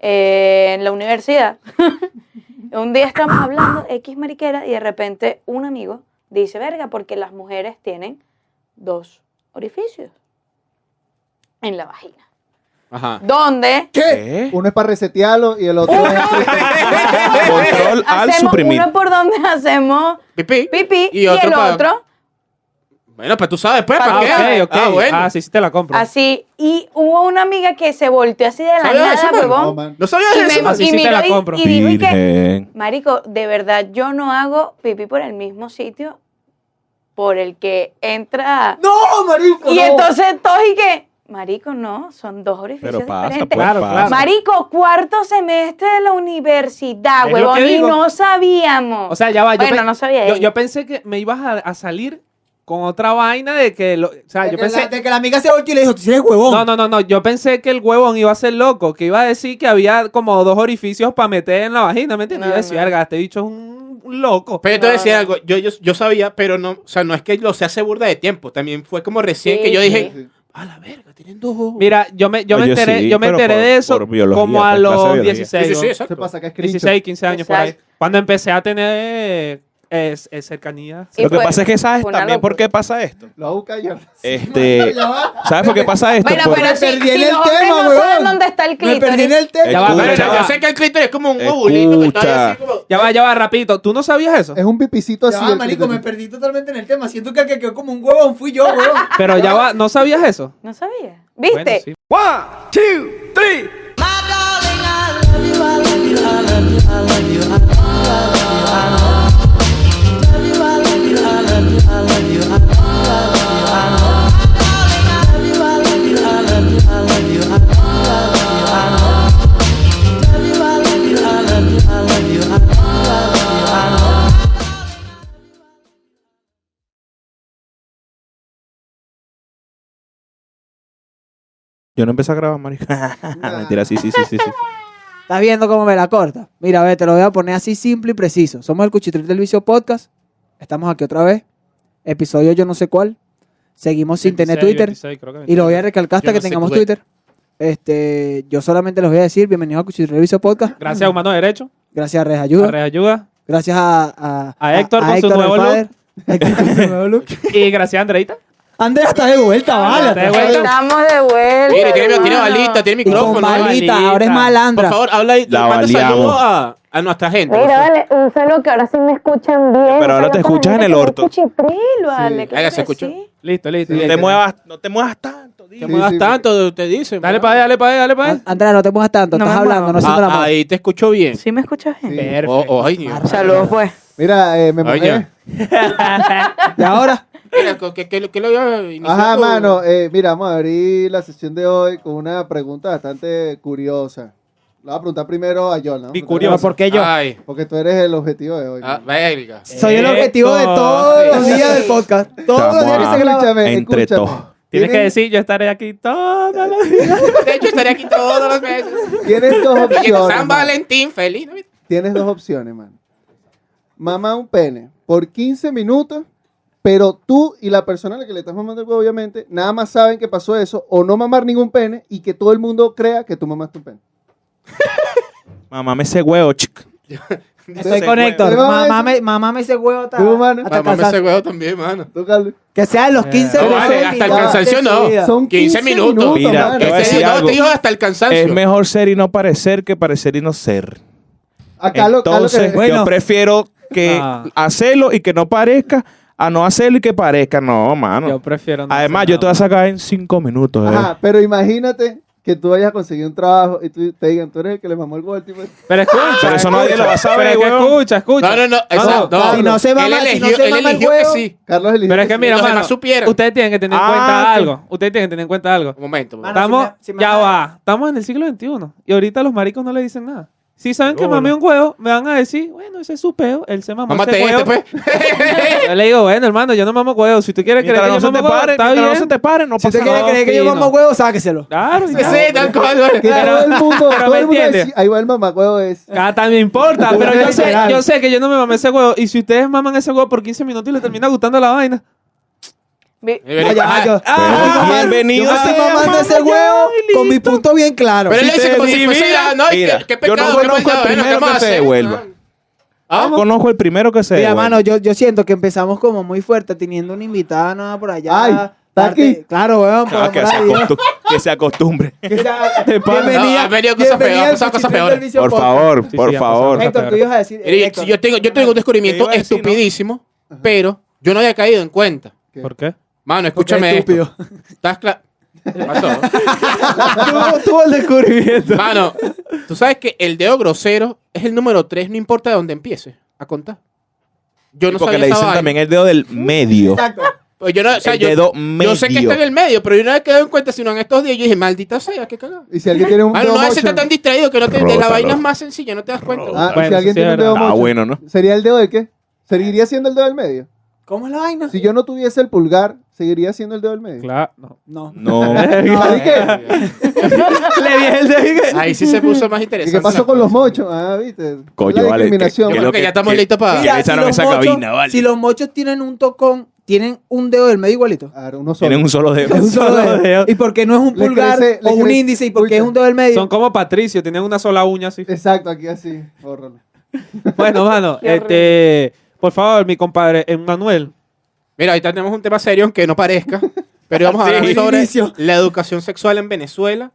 eh, en la universidad. un día estamos hablando X mariquera y de repente un amigo dice, verga, porque las mujeres tienen dos orificios en la vagina. Ajá. ¿Dónde? ¿Qué? Uno es para resetearlo y el otro es... Control al hacemos suprimir. uno por donde hacemos Pipí. pipí y, Y otro el otro Bueno, pues tú sabes, pues, Pa- ¿para qué? Ah, ok, ok. Ah, bueno. Ah, sí, sí te la compro. así. Y hubo una amiga que se volteó así de la ¿Sabías eso, nada, huevón. No. ¿No sabías Y, eso? me? Así y sí te la y- compro. y dijo y que, Virgen. Marico, de verdad, yo no hago pipí por el mismo sitio por el que entra. ¡No, marico! y no! entonces todos y que, Marico, no, son dos orificios Pero pasa, pues diferentes. Claro, pasa. claro. Marico, cuarto semestre de la universidad, huevón, que y digo. no sabíamos. O sea, ya va. Yo, bueno, pe- no sabía yo, yo pensé que me ibas a, a salir con otra vaina de que... Lo, o sea, De yo que, pensé... la, de que la amiga se volteó y le dijo, tú eres huevón. No, no, no, no. Yo pensé que el huevón iba a ser loco, que iba a decir que había como dos orificios para meter en la vagina, ¿me entiendes? No, yo decía, no. verga, este bicho es un, un loco. Pero yo te No, decía no. algo, yo, yo, yo sabía, pero no, o sea, no es que lo se hace burda de tiempo, también fue como recién Sí, que yo dije, Sí. a la verga, tienen dos. Mira, yo me, yo me enteré, sí, yo me enteré por- de eso biología, como a los biología. 16, sí, sí, sí, ¿no? exacto. Se pasa que es screenshot. 16, 15 años por ahí. Cuando empecé a tener eh, cercanía. Lo que fue- pasa es que sabes también por qué pasa esto. Lo busca yo. Este. ¿sabes por qué pasa esto? Bueno, Por- pero Me perdí si en el tema, no saben dónde está el Me perdí en clítoris. el tema. Ya va, pero yo ya va. sé que el clítoris es como un ovulito que está ahí Escucha. así como... Ya va, ya va, rapidito. ¿Tú no sabías eso? Es un pipicito Ya así. va, el marico, me clítoris. perdí totalmente en el tema. Siento que el que quedó como un huevón fui yo, huevón. Pero ya va, ¿no sabías eso? No sabía. ¿Viste? Bueno, sí. Yo no empecé a grabar, marica. Mentira, sí, sí, sí, sí, sí. ¿Estás viendo cómo me la corta? Mira, ve, te lo voy a poner así simple y preciso. Somos el Cuchitril del Vicio Podcast. Estamos aquí otra vez. Episodio yo no sé cuál. Seguimos sin tener 26, Twitter. 26, creo que Y lo voy a recalcar hasta Yo que tengamos. Twitter. Este, yo solamente les voy a decir bienvenidos a Cuchitril del Vicio Podcast. Gracias a Humano Derecho, Gracias a Res a Ayuda. Red Ayuda Gracias a, a, A Héctor con su Héctor, nuevo look. Héctor con su nuevo look. y gracias a Andreita. Andrea está de vuelta, vale. Está de vuelta. Estamos de vuelta. Mire, tiene, tiene balita, tiene Y con micrófono. balita, balita. ahora es Por malandra. favor, habla ahí, La manda saludos a, a nuestra gente. Mira, vale, un saludo que ahora sí me escuchan bien. Pero ahora te escuchas en el la orto. cuchitril, vale, Oiga, ¿se escuchó? sí. Listo, listo. Sí. No te muevas, no te muevas tanto. Te muevas sí, tanto, te dicen. Dale para allá, dale para allá, dale para allá. Andrea, no te muevas tanto. No estás hablando, no siento la Ah, mano. ahí te escucho bien. ¿Sí me escuchas bien? Perfecto. Oh, oh. Saludos, pues. Mira, eh, me mojé. Y ahora, Mira, ¿qué, qué, qué lo iba a iniciar Ajá, mano. eh, mira, vamos a abrir la sesión de hoy con una pregunta bastante curiosa. La voy a preguntar primero a John, ¿no? Y curioso. ¿por qué yo? Ay, Porque tú eres el objetivo de hoy. ah. Soy el objetivo de todos los días del podcast. Todos los días que se graba. Escúchame, Entre escúchame. todos. Tienes que decir, yo estaré aquí todos los días. De hecho, estaré aquí todos los meses. Tienes dos opciones. San. Valentín, feliz. Tienes dos opciones, man. Mamá un pene por 15 minutos, pero tú y la persona a la que le estás mamando el huevo, obviamente, nada más saben que pasó eso, o no mamar ningún pene y que todo el mundo crea que tú mamaste un pene. Mamá, me ese huevo, chic. Estoy con Héctor. Te vamos a Mamá decir- me, mamá me ese huevo hasta, hasta Mamá, me cansar. ese huevo también, mano. Tú, Carlos. Que sean los 15 No, minutos vale, hasta el cansancio no. Son 15 minutos. Mira, mano. te voy a decir no algo. te dijo hasta el cansancio. Es mejor ser y no parecer que parecer y no ser. A Carlos, Carlos Entonces, que- Bueno. yo prefiero que Ah. hacerlo y que no parezca a no hacerlo y que parezca. No, mano. Yo prefiero no Además, hacer yo te voy a sacar en cinco minutos. eh. Ajá, pero imagínate que tú vayas a conseguir un trabajo y tú, te digan, tú eres el que le mamó el al tipo. Pero escucha. Pero eso nadie escucha. lo va a saber, Pero es que huevón. escucha, escucha. No, no, no. eso- no, no. Si no se Él mama, si eligió, no se él mama el eligió que huevo, sí. Carlos eligió. Pero es que mira, los mano, demás supieran. ustedes tienen que tener en Ah, cuenta ok. algo. Ustedes tienen que tener en cuenta algo. Un momento. Mano, Estamos, si me- si me ya va, estamos en el siglo XXI y ahorita los maricos no le dicen nada. Si saben que mamé un huevo, me van a decir, bueno, ese es su peo, él se mamó Mámate ese este, huevo. pues. Yo le digo, bueno, hermano, yo no mamo huevo. Si tú quieres creer que no yo se te mamo huevo, pare, está mientras no bien. se te pare, no Si usted quiere nada. creer que yo mamo huevo, sáqueselo. Claro, Sí, sí, tal cual. Que todo el mundo, pero todo me el mundo entiendes. decía, ahí va el mamacuevo es. Cada también importa, pero yo sé, yo sé que yo no me mamé ese huevo. Y si ustedes maman ese huevo por 15 minutos y le termina gustando la vaina, Pero- Ah, ah, yo- bienvenido Yo me estoy mamando ese huevo con mi punto bien claro. Pero él dice como si ya, no, y mira, qué, qué yo no pecado, qué conozco el bueno, ¿qué primero vamos a que se hacer? devuelva. ¿Ah? Conozco el primero que se Mira, mano, yo, yo siento que empezamos como muy fuerte teniendo una invitada nueva por allá. Ay, ¿está Parte- aquí? Claro, weón, por Ah, que, amor se a Dios. acostu- que se acostumbre. Que sea- No, Bienvenida. venido cosas bienvenida peores, al han pasado cosas Cuchitril peores. del Vicio Por Podcast. favor, Sí, sí, por pasado favor. Héctor, tú ibas a decir. Mire, Héctor, yo, tengo, yo tengo un descubrimiento Te iba a decir, ¿no? estupidísimo, pero yo no había caído en cuenta. ¿Por qué? Mano, escúchame estúpido. esto. ¿Estás claro? Pasó. Tuvo- Tuvo el descubrimiento. Mano, tú sabes que el dedo grosero es el número 3, no importa de dónde empiece a contar. Yo no Porque sabía le dicen también el dedo del medio. Exacto. Pues yo no, o sea, el yo, dedo yo medio. sé que está en el medio, pero yo no había quedado en cuenta, sino en estos días yo dije, maldita sea, qué cagada. Y si alguien tiene un Mano, dedo no mocho, estar tan distraído que no te, de la vaina es más sencilla, no te das cuenta. Ah, Bueno, si alguien sí tiene un dedo. Ah, mocho, bueno, ¿no? ¿sería el dedo de qué? ¿Seguiría siendo el dedo del medio? ¿Cómo es la vaina? Si yo no tuviese el pulgar, ¿seguiría siendo el dedo del medio? Claro, no. No. No. Le dije el de Ahí sí se puso más ¿Y interesante. qué pasó con los mochos? Ah, viste. Coño, la vale, que- Yo que creo lo que ya estamos que- listos para... Mira, los esa mochos- cabina, vale. Si los mochos tienen un tocón, tienen un dedo del medio igualito. Claro, uno solo. Tienen un solo dedo. Un solo dedo. dedo. ¿Y por qué no es un pulgar crece- o un crece- índice? ¿Y por qué Uy, es un dedo del medio? Son como Patricio, tienen una sola uña así. Exacto, aquí así. Bórralo. Bueno, mano, este, por favor, mi compadre Emanuel. Mira, ahorita tenemos un tema serio, aunque no parezca, pero vamos a Sí. hablar sobre Inicio. la educación sexual en Venezuela.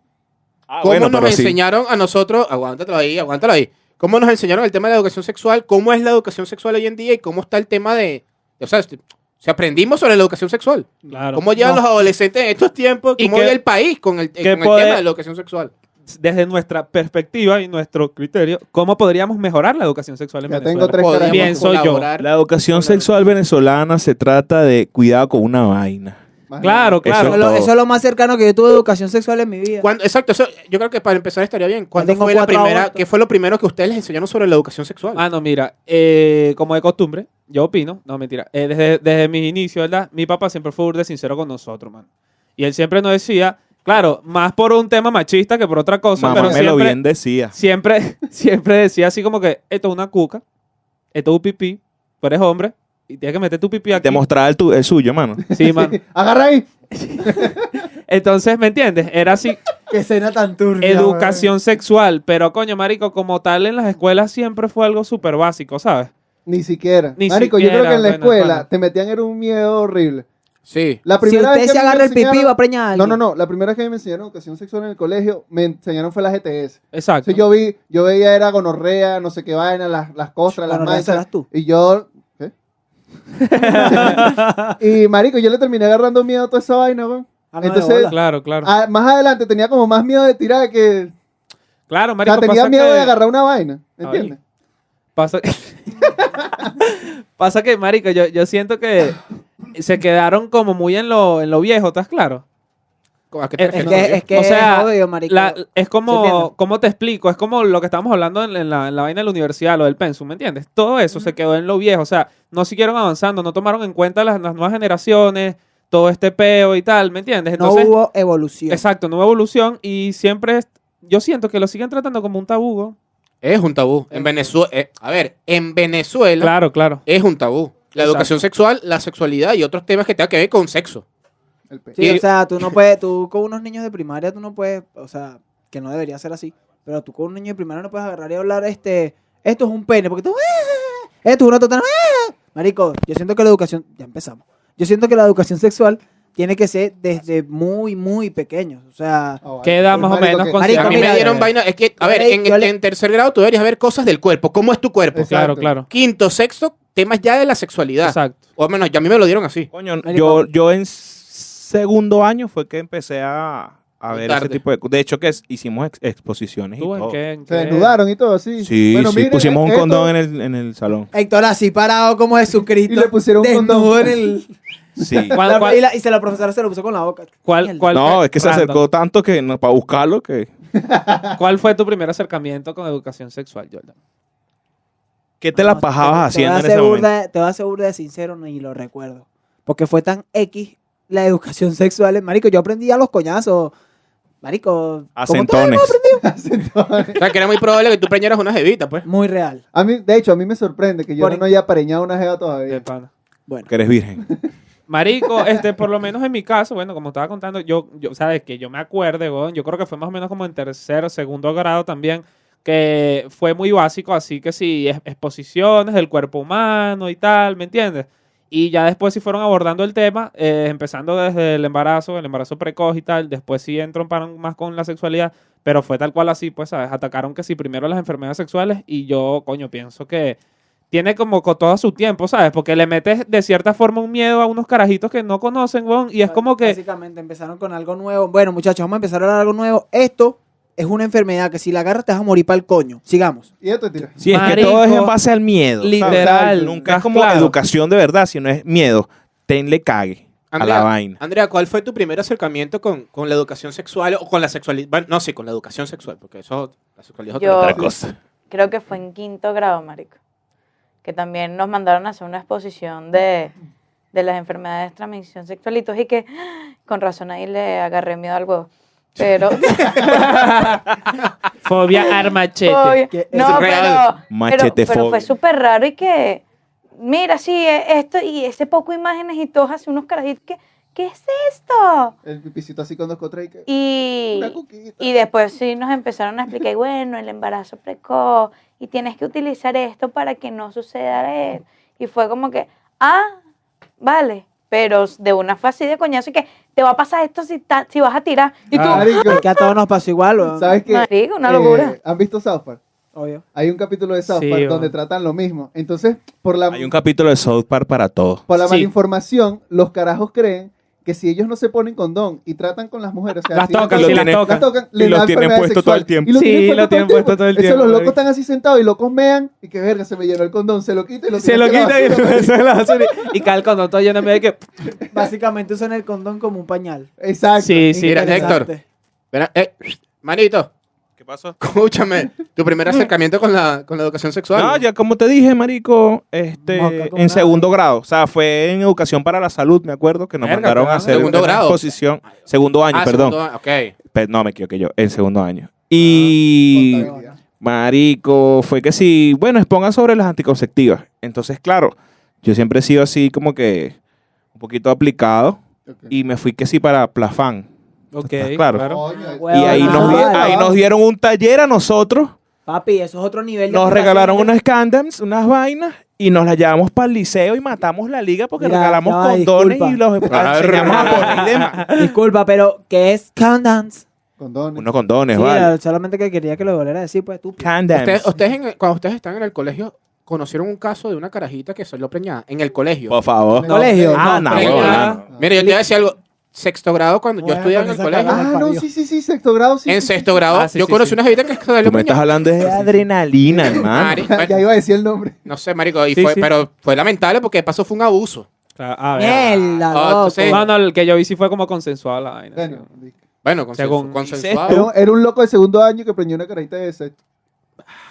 Ah, ¿Cómo bueno, nos sí. enseñaron a nosotros? Aguántatelo ahí, aguántalo ahí. ¿Cómo nos enseñaron el tema de la educación sexual? ¿Cómo es la educación sexual hoy en día? ¿Y cómo está el tema de... O sea, este- sea, aprendimos sobre la educación sexual. Claro. ¿Cómo llevan No. los adolescentes en estos tiempos? Y ¿Cómo vive el país con el, con el poder- tema de la educación sexual? Desde nuestra perspectiva y nuestro criterio, ¿cómo podríamos mejorar la educación sexual en Ya Venezuela? tengo tres soy yo. La educación sexual venezolana se trata de cuidado con una vaina. Claro, claro. Eso es, lo, eso es lo más cercano que yo tuve de educación sexual en mi vida. ¿Cuándo- exacto, eso, yo creo que para empezar estaría bien. ¿Cuándo fue la primera. ¿Qué fue lo primero que ustedes les enseñaron sobre la educación sexual? Ah, no, mira, eh, como de costumbre, yo opino, no mentira, eh, desde, desde mis inicios, ¿verdad? Mi papá siempre fue burde sincero con nosotros, man. Y él siempre nos decía, claro, más por un tema machista que por otra cosa, Mamá pero me lo bien decía. siempre, siempre decía así como que esto es una cuca, esto es un pipí, tú eres hombre y tienes que meter tu pipí aquí. Te mostraba el, tu- el suyo, mano. Sí, man. Agarra ahí. Entonces, ¿me entiendes? Era así, Qué escena tan turbia. educación sexual, pero coño, marico, como tal en las escuelas siempre fue algo súper básico, ¿sabes? Ni siquiera. Ni Marico, yo creo que en la bueno, escuela bueno. te metían era un miedo horrible. Sí. La Si usted vez que se agarra el pipí, va a preñar a No, alguien. no, no. La primera vez que me enseñaron educación sexual en el colegio, me enseñaron fue la GTS. Exacto. Entonces yo vi, yo veía era gonorrea, no sé qué vaina, las, las costras, las manchas. tú. Y yo. ¿Qué? y marico, yo le terminé agarrando miedo a toda esa vaina, weón. Ah, no, Entonces-. Claro, claro. Más adelante tenía como más miedo de tirar que. Claro, O marico, sea, tenía pasa miedo que- de agarrar una vaina. ¿Entiendes? Pasa, pasa que, marico, yo, yo siento que se quedaron como muy en lo, en lo viejo, ¿estás claro? ¿A qué te Es refieres? que, es que O sea, es jodido, marico. La- es ¿Se como? ¿cómo te explico? Es como lo que estábamos hablando en, en la, en la vaina de la universidad, lo del pensum, ¿me entiendes? Todo eso se quedó en lo viejo, o sea, no siguieron avanzando, no tomaron en cuenta las, las nuevas generaciones, todo este peo y tal, ¿me entiendes? no hubo evolución. exacto, no hubo evolución y siempre, es- yo siento que lo siguen tratando como un tabú. ¿no? Es un tabú. En Venezuela, eh, a ver, en Venezuela Claro, claro. es un tabú. La Exacto. educación sexual, la sexualidad y otros temas que tengan que ver con sexo. Sí, Y- o sea, tú no puedes, tú con unos niños de primaria, tú no puedes, o sea, que no debería ser así, pero tú con un niño de primaria no puedes agarrar y hablar, este, esto es un pene, porque tú, "Ah, esto es una total, ah". marico, yo siento que la educación, ya empezamos, yo siento que la educación sexual tiene que ser desde muy, muy pequeños, o sea, Ah, vale. ¿Qué edad Pues, más o marico, menos que- consideras? a mí mira, me dieron eh, vaina. Es que, a ver, en, yo le- en tercer grado tú deberías ver cosas del cuerpo. ¿Cómo es tu cuerpo? Exacto. Claro, claro. Quinto, sexto, temas ya de la sexualidad. Exacto. O al menos, ya a mí me lo dieron así. Coño, yo, yo en segundo año fue que empecé a, ver tarde. ese tipo de De hecho, que es- hicimos ex- exposiciones y ¿Tú en todo. qué? en Se qué? desnudaron y todo así. Sí, Bueno, sí, mire, pusimos un condón en el, en el salón. Héctor así parado como Jesucristo, Y le pusieron un condón. en el, Sí. ¿Cuál- La- cuál- y, la- y se la profesora se lo puso con la boca. ¿Cuál, cuál No, es que se Random. acercó tanto que no, para buscarlo que... ¿Cuál fue tu primer acercamiento con educación sexual, Jordan? ¿Qué te la pajabas haciendo en ese momento? Te voy a burda de sincero, ni lo recuerdo. Porque fue tan X la educación sexual. Marico, yo aprendí a los coñazos. Marico, A ¿cómo todo centones. hemos aprendido? O sea, que era muy probable que tú preñaras una jevita, pues. Muy real. A mí, de hecho, a mí me sorprende que yo Por- no haya preñado una jeva De todavía. pana. Bueno, Que eres virgen. Marico, este, por lo menos en mi caso, bueno, como estaba contando, yo, yo sabes que yo me acuerde, weón, yo creo que fue más o menos como en tercero, segundo grado también, que fue muy básico, así que sí, es- exposiciones del cuerpo humano y tal, ¿me entiendes? Y ya después sí fueron abordando el tema, eh, empezando desde el embarazo, el embarazo precoz y tal, después sí entromparon más con la sexualidad, pero fue tal cual así, pues, ¿sabes? Atacaron que sí, primero las enfermedades sexuales y yo, coño, pienso que tiene como con todo su tiempo, ¿sabes? Porque le metes de cierta forma un miedo a unos carajitos que no conocen, weón, y es como que... Básicamente empezaron con algo nuevo. Bueno, muchachos, vamos a empezar a hablar algo nuevo. Esto es una enfermedad que si la agarras te vas a morir para el coño. Sigamos. Y esto tira. Sí, es que Marico, todo es en base al miedo. literal, Nunca es como claro. educación de verdad, sino es miedo. Tenle cague a la vaina. Andrea, ¿cuál fue tu primer acercamiento con, con la educación sexual o con la sexualidad? Bueno, no, sí, con la educación sexual, porque eso, la sexualidad es Yo- otra cosa. Creo que fue en quinto grado, marico. Que también nos mandaron a hacer una exposición de, de las enfermedades de transmisión sexual y que con razón ahí le agarré miedo al huevo. Pero... Fobia armachete. Que No, pero, pero, pero fue súper raro y que, mira, sí, eh, esto y ese poco imágenes y todos así unos carajitos que, ¿qué es esto? El pipicito así con dos contra y que. Y, Una cuquita. y después sí nos empezaron a explicar, y bueno, el embarazo precoz, y tienes que utilizar esto para que no suceda eso. Y fue como que, ah, vale, pero de una fue así de coñazo y que te va a pasar esto si, ta- si vas a tirar. Y tú, Ah, Marico, que a todos nos pasó igual, weón. ¿sabes qué? marico, una Eh, locura. ¿Han visto South Park? Obvio. Hay un capítulo de South Sí, Park donde tratan lo mismo. Entonces, por la, Hay un capítulo de South Park para todo. por la Sí. malinformación, los carajos creen que si ellos no se ponen condón y tratan con las mujeres, o sea, Las si tocan, sí, las tienen- tocan. tocan, Y le lo da tienen puesto todo el tiempo. Y lo Sí, tienen puesto lo tienen puesto todo el Eso tiempo, los locos están así sentados y locos mean y que verga, se me llenó el condón, se lo quita y lo Se lo quita y hace y cae el condón todo lleno de que... Básicamente usan el condón como un pañal. Exacto. Sí, sí. Mira. Héctor. Verá, eh, manito, ¿Qué pasó? escúchame. Tu primer acercamiento con la, con la educación sexual. No, ya como te dije, marico, este, Moca en nada. segundo grado. O sea, fue en educación para la salud, me acuerdo, que nos Verga, mandaron a hacer Segundo una grado. exposición. Segundo año, Ah, perdón. segundo- ok. Pe- no, me equivoqué yo, en segundo año. Y, Contabilidad. marico, fue que sí, bueno, expongan sobre las anticonceptivas. Entonces, claro, yo siempre he sido así como que un poquito aplicado y me fui que sí para Plafán. Ok, ¿Estás claro? Huevón, y ahí no, nos, di- ahí nos dieron un taller a nosotros. Papi, eso es otro nivel de Nos regalaron que- unos condoms, unas vainas, y nos las llevamos para el liceo y matamos la liga porque Mira, regalamos ya va, condones disculpa. y los enseñamos a poner y demás. Disculpa, pero ¿qué es condoms? Condones. Unos condones, Sí, vale. solamente que quería que lo volviera a decir, pues tú. Condoms. Ustedes, ustedes en el- cuando ustedes están en el colegio, conocieron un caso de una carajita que salió preñada en el colegio. Por favor. Colegio. Ah, no, huevón, Ah, no. Mira, yo te voy a decir algo. Sexto grado, cuando yo Bueno, estudiaba en el colegio. Ah, no, sí, sí, sí, sexto grado, sí. En sí, sexto grado, Ah, sí, yo sí, conocí sí. una jevita que salió me estás hablando de adrenalina, hermano. Mari- sí. Ya iba a decir el nombre. No sé, marico, y Sí, fue, sí. pero fue lamentable porque de paso fue un abuso. Claro, a ver. Mierda, Ah, loco. entonces- No, no, el que yo vi sí fue como consensuado la vaina. Bueno, Bueno, consensu- Según- consensuado. era, un- era un loco de segundo año que preñó una carajita de sexto.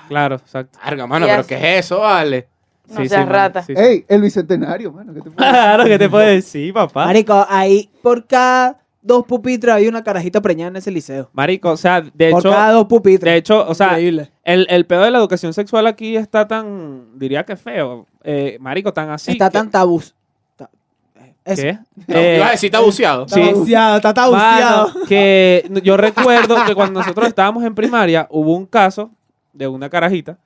Claro, exacto. Verga, mano, pero. ¿qué es eso, vale? No Sí, seas rata. sí. Ey, el bicentenario, mano. ¿qué te puedo decir? Claro, ¿qué te puedo decir, papá? Marico, ahí por cada dos pupitres hay una carajita preñada en ese liceo. Marico, o sea, de por hecho, cada dos pupitres. de hecho, o sea, Increíble. el, el pedo de la educación sexual aquí está tan, diría que feo. Eh, marico, tan así. está que- tan tabú. ¿Qué? No, Eh, ibas a decir tabuceado. Está Sí. tabuceado, está tabuceado. Mano, que yo recuerdo que cuando nosotros estábamos en primaria hubo un caso de una carajita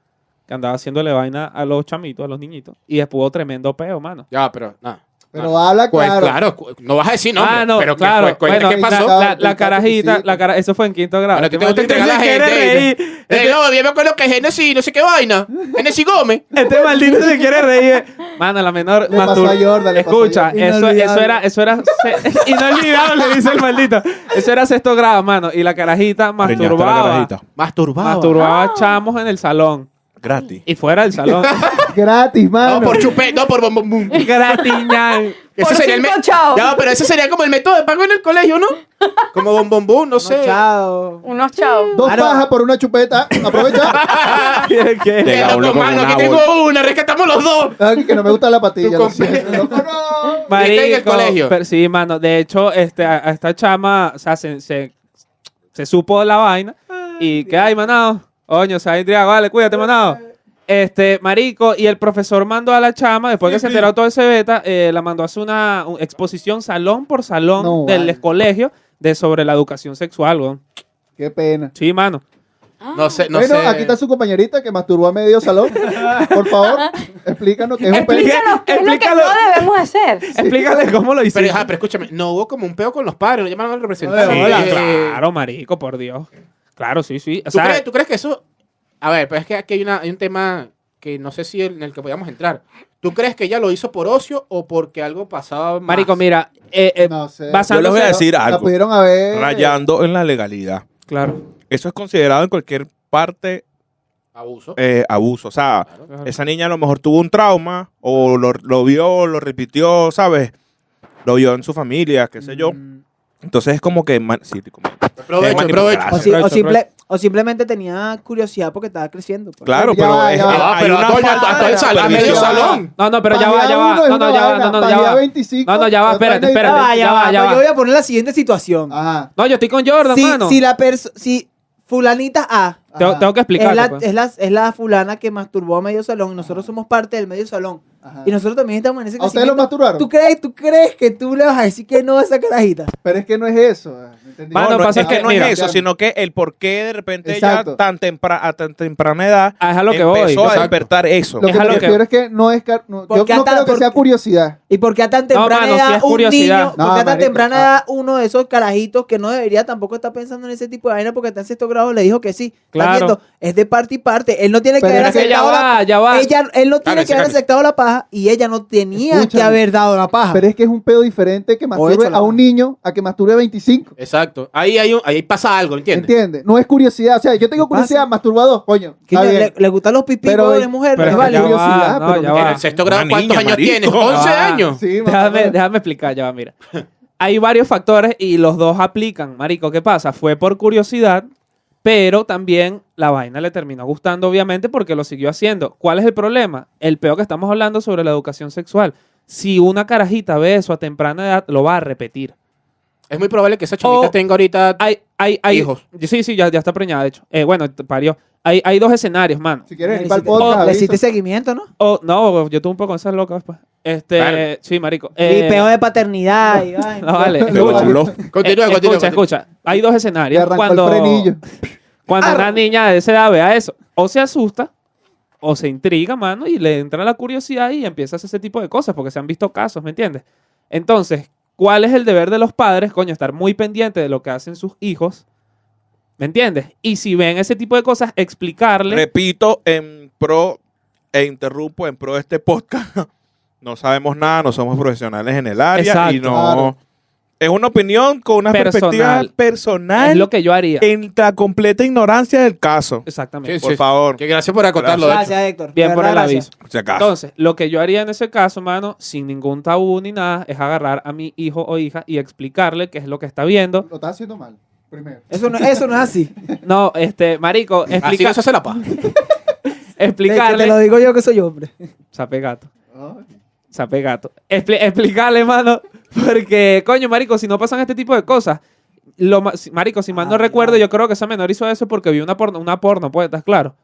que andaba haciéndole vaina a los chamitos, a los niñitos, y después hubo tremendo peo, mano. Ya, pero, no. Pero no. habla Pues, claro. no vas a decir nombre, ah, no, pero ¿qué claro. bueno, ¿qué pasó? La, la- Del la carajita, la cara, eso fue en quinto grado. Bueno, que te Este gusta entregar a la gente, reír. Eh, no, yo me acuerdo que Genesis, no sé qué vaina. Genesis Gómez. Este maldito se quiere reír. Mano, la menor. Le pasó a Jordan, le pasó a Escucha, Jordan. eso, eso era, eso era. se- inolvidable, dice el maldito. Eso era sexto grado, mano. Y la carajita Preñaste a la masturbaba. carajita. Masturbaba. Masturbaba chamos en el salón. Gratis. Y fuera del salón. Gratis, mano. No, por chupé, no, por bom bom. Ese Por sería el cinco me- chavos. Ya, pero ese sería como el método de pago en el colegio, ¿no? Como bom bom no sé. Chao. Unos chavos. Dos Claro. pajas por una chupeta. Aprovecha. ¿Qué? Que hablo mano, un que árbol. tengo una, rescatamos los dos. Que no me gusta la patilla. Lo siento. Loco, no. Marico, en el colegio. pero sí, mano. De hecho, este, a, a esta chama, o sea, se, se, se supo de la vaina. ¿Y qué hay, manado? Oño, o sea, Indria, vale, cuídate, manado. Este, marico, y el profesor mandó a la chama, después que se Sí, enteró todo ese beta, eh, la mandó a hacer una un- exposición salón por salón No, del vale. colegio de sobre la educación sexual, weón. Qué pena. Sí, mano. No sé, no bueno, sé. aquí está su compañerita que masturbó a medio salón. Por favor, explícanos qué es un pene. Explícanos qué es lo que explícalo. no debemos hacer. Explícale cómo lo Pero, hiciste. ajá, pero escúchame, no hubo como un peo con los padres, no llamaron al representante. Sí, Hola, Eh, claro, marico, por Dios. Claro, sí, sí. O ¿Tú, sea, crees, tú crees que eso.? A ver, pero es que aquí hay, una, hay un tema que no sé si en el que podíamos entrar. ¿Tú crees que ella lo hizo por ocio o porque algo pasaba más? marico, mira, eh, eh, No sé. Basándose- Yo les voy a decir La algo. pudieron haber. Rayando en la legalidad. claro. Eso es considerado en cualquier parte Abuso. eh, abuso. O sea, Claro. esa niña a lo mejor tuvo un trauma o lo, lo vio, lo repitió, ¿sabes? Lo vio en su familia, qué sé yo. Mm. Entonces es como que... man- sí, te comento. Aprovecho, aprovecho. O, si- o Aprovecho, simple- o simplemente tenía curiosidad porque estaba creciendo. pues. Claro, Ya pero, va, es- ya va. Ah, hay pero una a todo- a falta todo el de salón, a medio supervisión. salón. No, no, pero ya va, ya va. No, no, ya va, no, no, ya va. 25, No, no, ya va, otra espérate. Ya espérate. va, ya va, ya va. Yo voy a poner la siguiente situación. Ajá. No, yo estoy con Jordan, Si, mano. si la perso- si fulanita A Tengo, que es explicar. la, pues. es, la, es la fulana que masturbó a medio salón y nosotros somos parte del medio salón. Ajá. Y nosotros también estamos en ese ¿A ustedes lo masturbaron? ¿Tú crees, ¿Tú crees que tú le vas a decir que no a esa carajita? Pero es que no es eso. Mano, No, no, pasa es que, no mira, es eso, sino que el por qué de repente Exacto. ella tan tempra- a tan temprana edad Ah, es a lo que voy. empezó a exacto. despertar eso. Lo es que a me lo que- es que no es. car- no- ¿Por yo no creo que por sea curiosidad. ¿Y por qué a tan temprana mano, edad es un niño, No, por qué a tan temprana ah. edad uno de esos carajitos que no debería tampoco estar pensando en ese tipo de vaina porque está en sexto grado le dijo que sí? ¿Estás Claro. viendo? Es de parte y parte. Él no tiene que Pero haber es que ya aceptado la va, ya va. Ella, él no tiene Cálmese, que haber cálmese. aceptado la paja y ella no tenía que haber dado la paja. Pero es que es un pedo diferente que masturbe la a un niño a que masturbe 25. Exacto. Ahí, hay un- ahí pasa algo, ¿entiendes? ¿Entiendes? No es curiosidad. O sea, yo tengo curiosidad, masturbador, coño. Que está le, bien. le- le gustan los pipí Pero de mujer. pero es que ya válido. va, curiosidad, no, pero ya En va. el sexto grado, Una ¿cuántos niña, años marico. tienes? 11 Ah. años. Sí, Déjame, mamá. déjame explicar, ya va, mira. Hay varios factores y los dos aplican, marico. ¿Qué pasa? Fue por curiosidad, pero también la vaina le terminó gustando, obviamente, porque lo siguió haciendo. ¿Cuál es el problema? El peor que estamos hablando sobre la educación sexual. Si una carajita ve eso a temprana edad, lo va a repetir. Es muy probable que esa chamita O- tenga ahorita. Hay, hay, hay, Hijos. Sí, sí, ya, ya está preñada, de hecho. Eh, bueno, parió. Hay, hay dos escenarios, mano. Si quieres Le ir para el hiciste- podcast, le avisa. hiciste seguimiento, ¿no? O, no, yo tuve un poco con esas locas después. Este, Claro. sí, marico. y Eh, peo de paternidad. y vaina. no, vale. No, chulo. Continúa, Eh, continúa, escucha, continúa. escucha. Hay dos Le escenarios. arrancó Cuando, el frenillo. cuando una niña de esa edad vea eso, o se asusta, o se intriga, mano, y le entra la curiosidad y empieza a hacer ese tipo de cosas, porque se han visto casos, ¿me entiendes? Entonces, ¿cuál es el deber de los padres? Coño, estar muy pendiente de lo que hacen sus hijos, ¿me entiendes? Y si ven ese tipo de cosas, explicarle. Repito, en pro, e interrumpo, en pro de este podcast, no sabemos nada, no somos profesionales en el área y no... Claro. Es una opinión con una perspectiva Personal. personal es lo que yo haría. en la completa ignorancia del caso. Exactamente. Sí, Por favor, Que gracias por acotarlo. hecho. Gracias, Héctor. Bien por el gracias. aviso. si. Entonces, lo que yo haría en ese caso, mano, sin ningún tabú ni nada, es agarrar a mi hijo o hija y explicarle qué es lo que está viendo. Lo estás haciendo mal. Primero. Eso no, eso no es así. No, este, marico, Así explica, no se hace la paz. Explicarle. te lo digo yo que soy hombre. Sape gato, Ay. sape gato. Expli- explicarle, mano, porque, coño, marico, si no pasan este tipo de cosas, lo ma- si- marico, si mal no Ah, recuerdo, yo creo que esa menor hizo eso porque vio una porno, una porno, pues, ¿estás claro?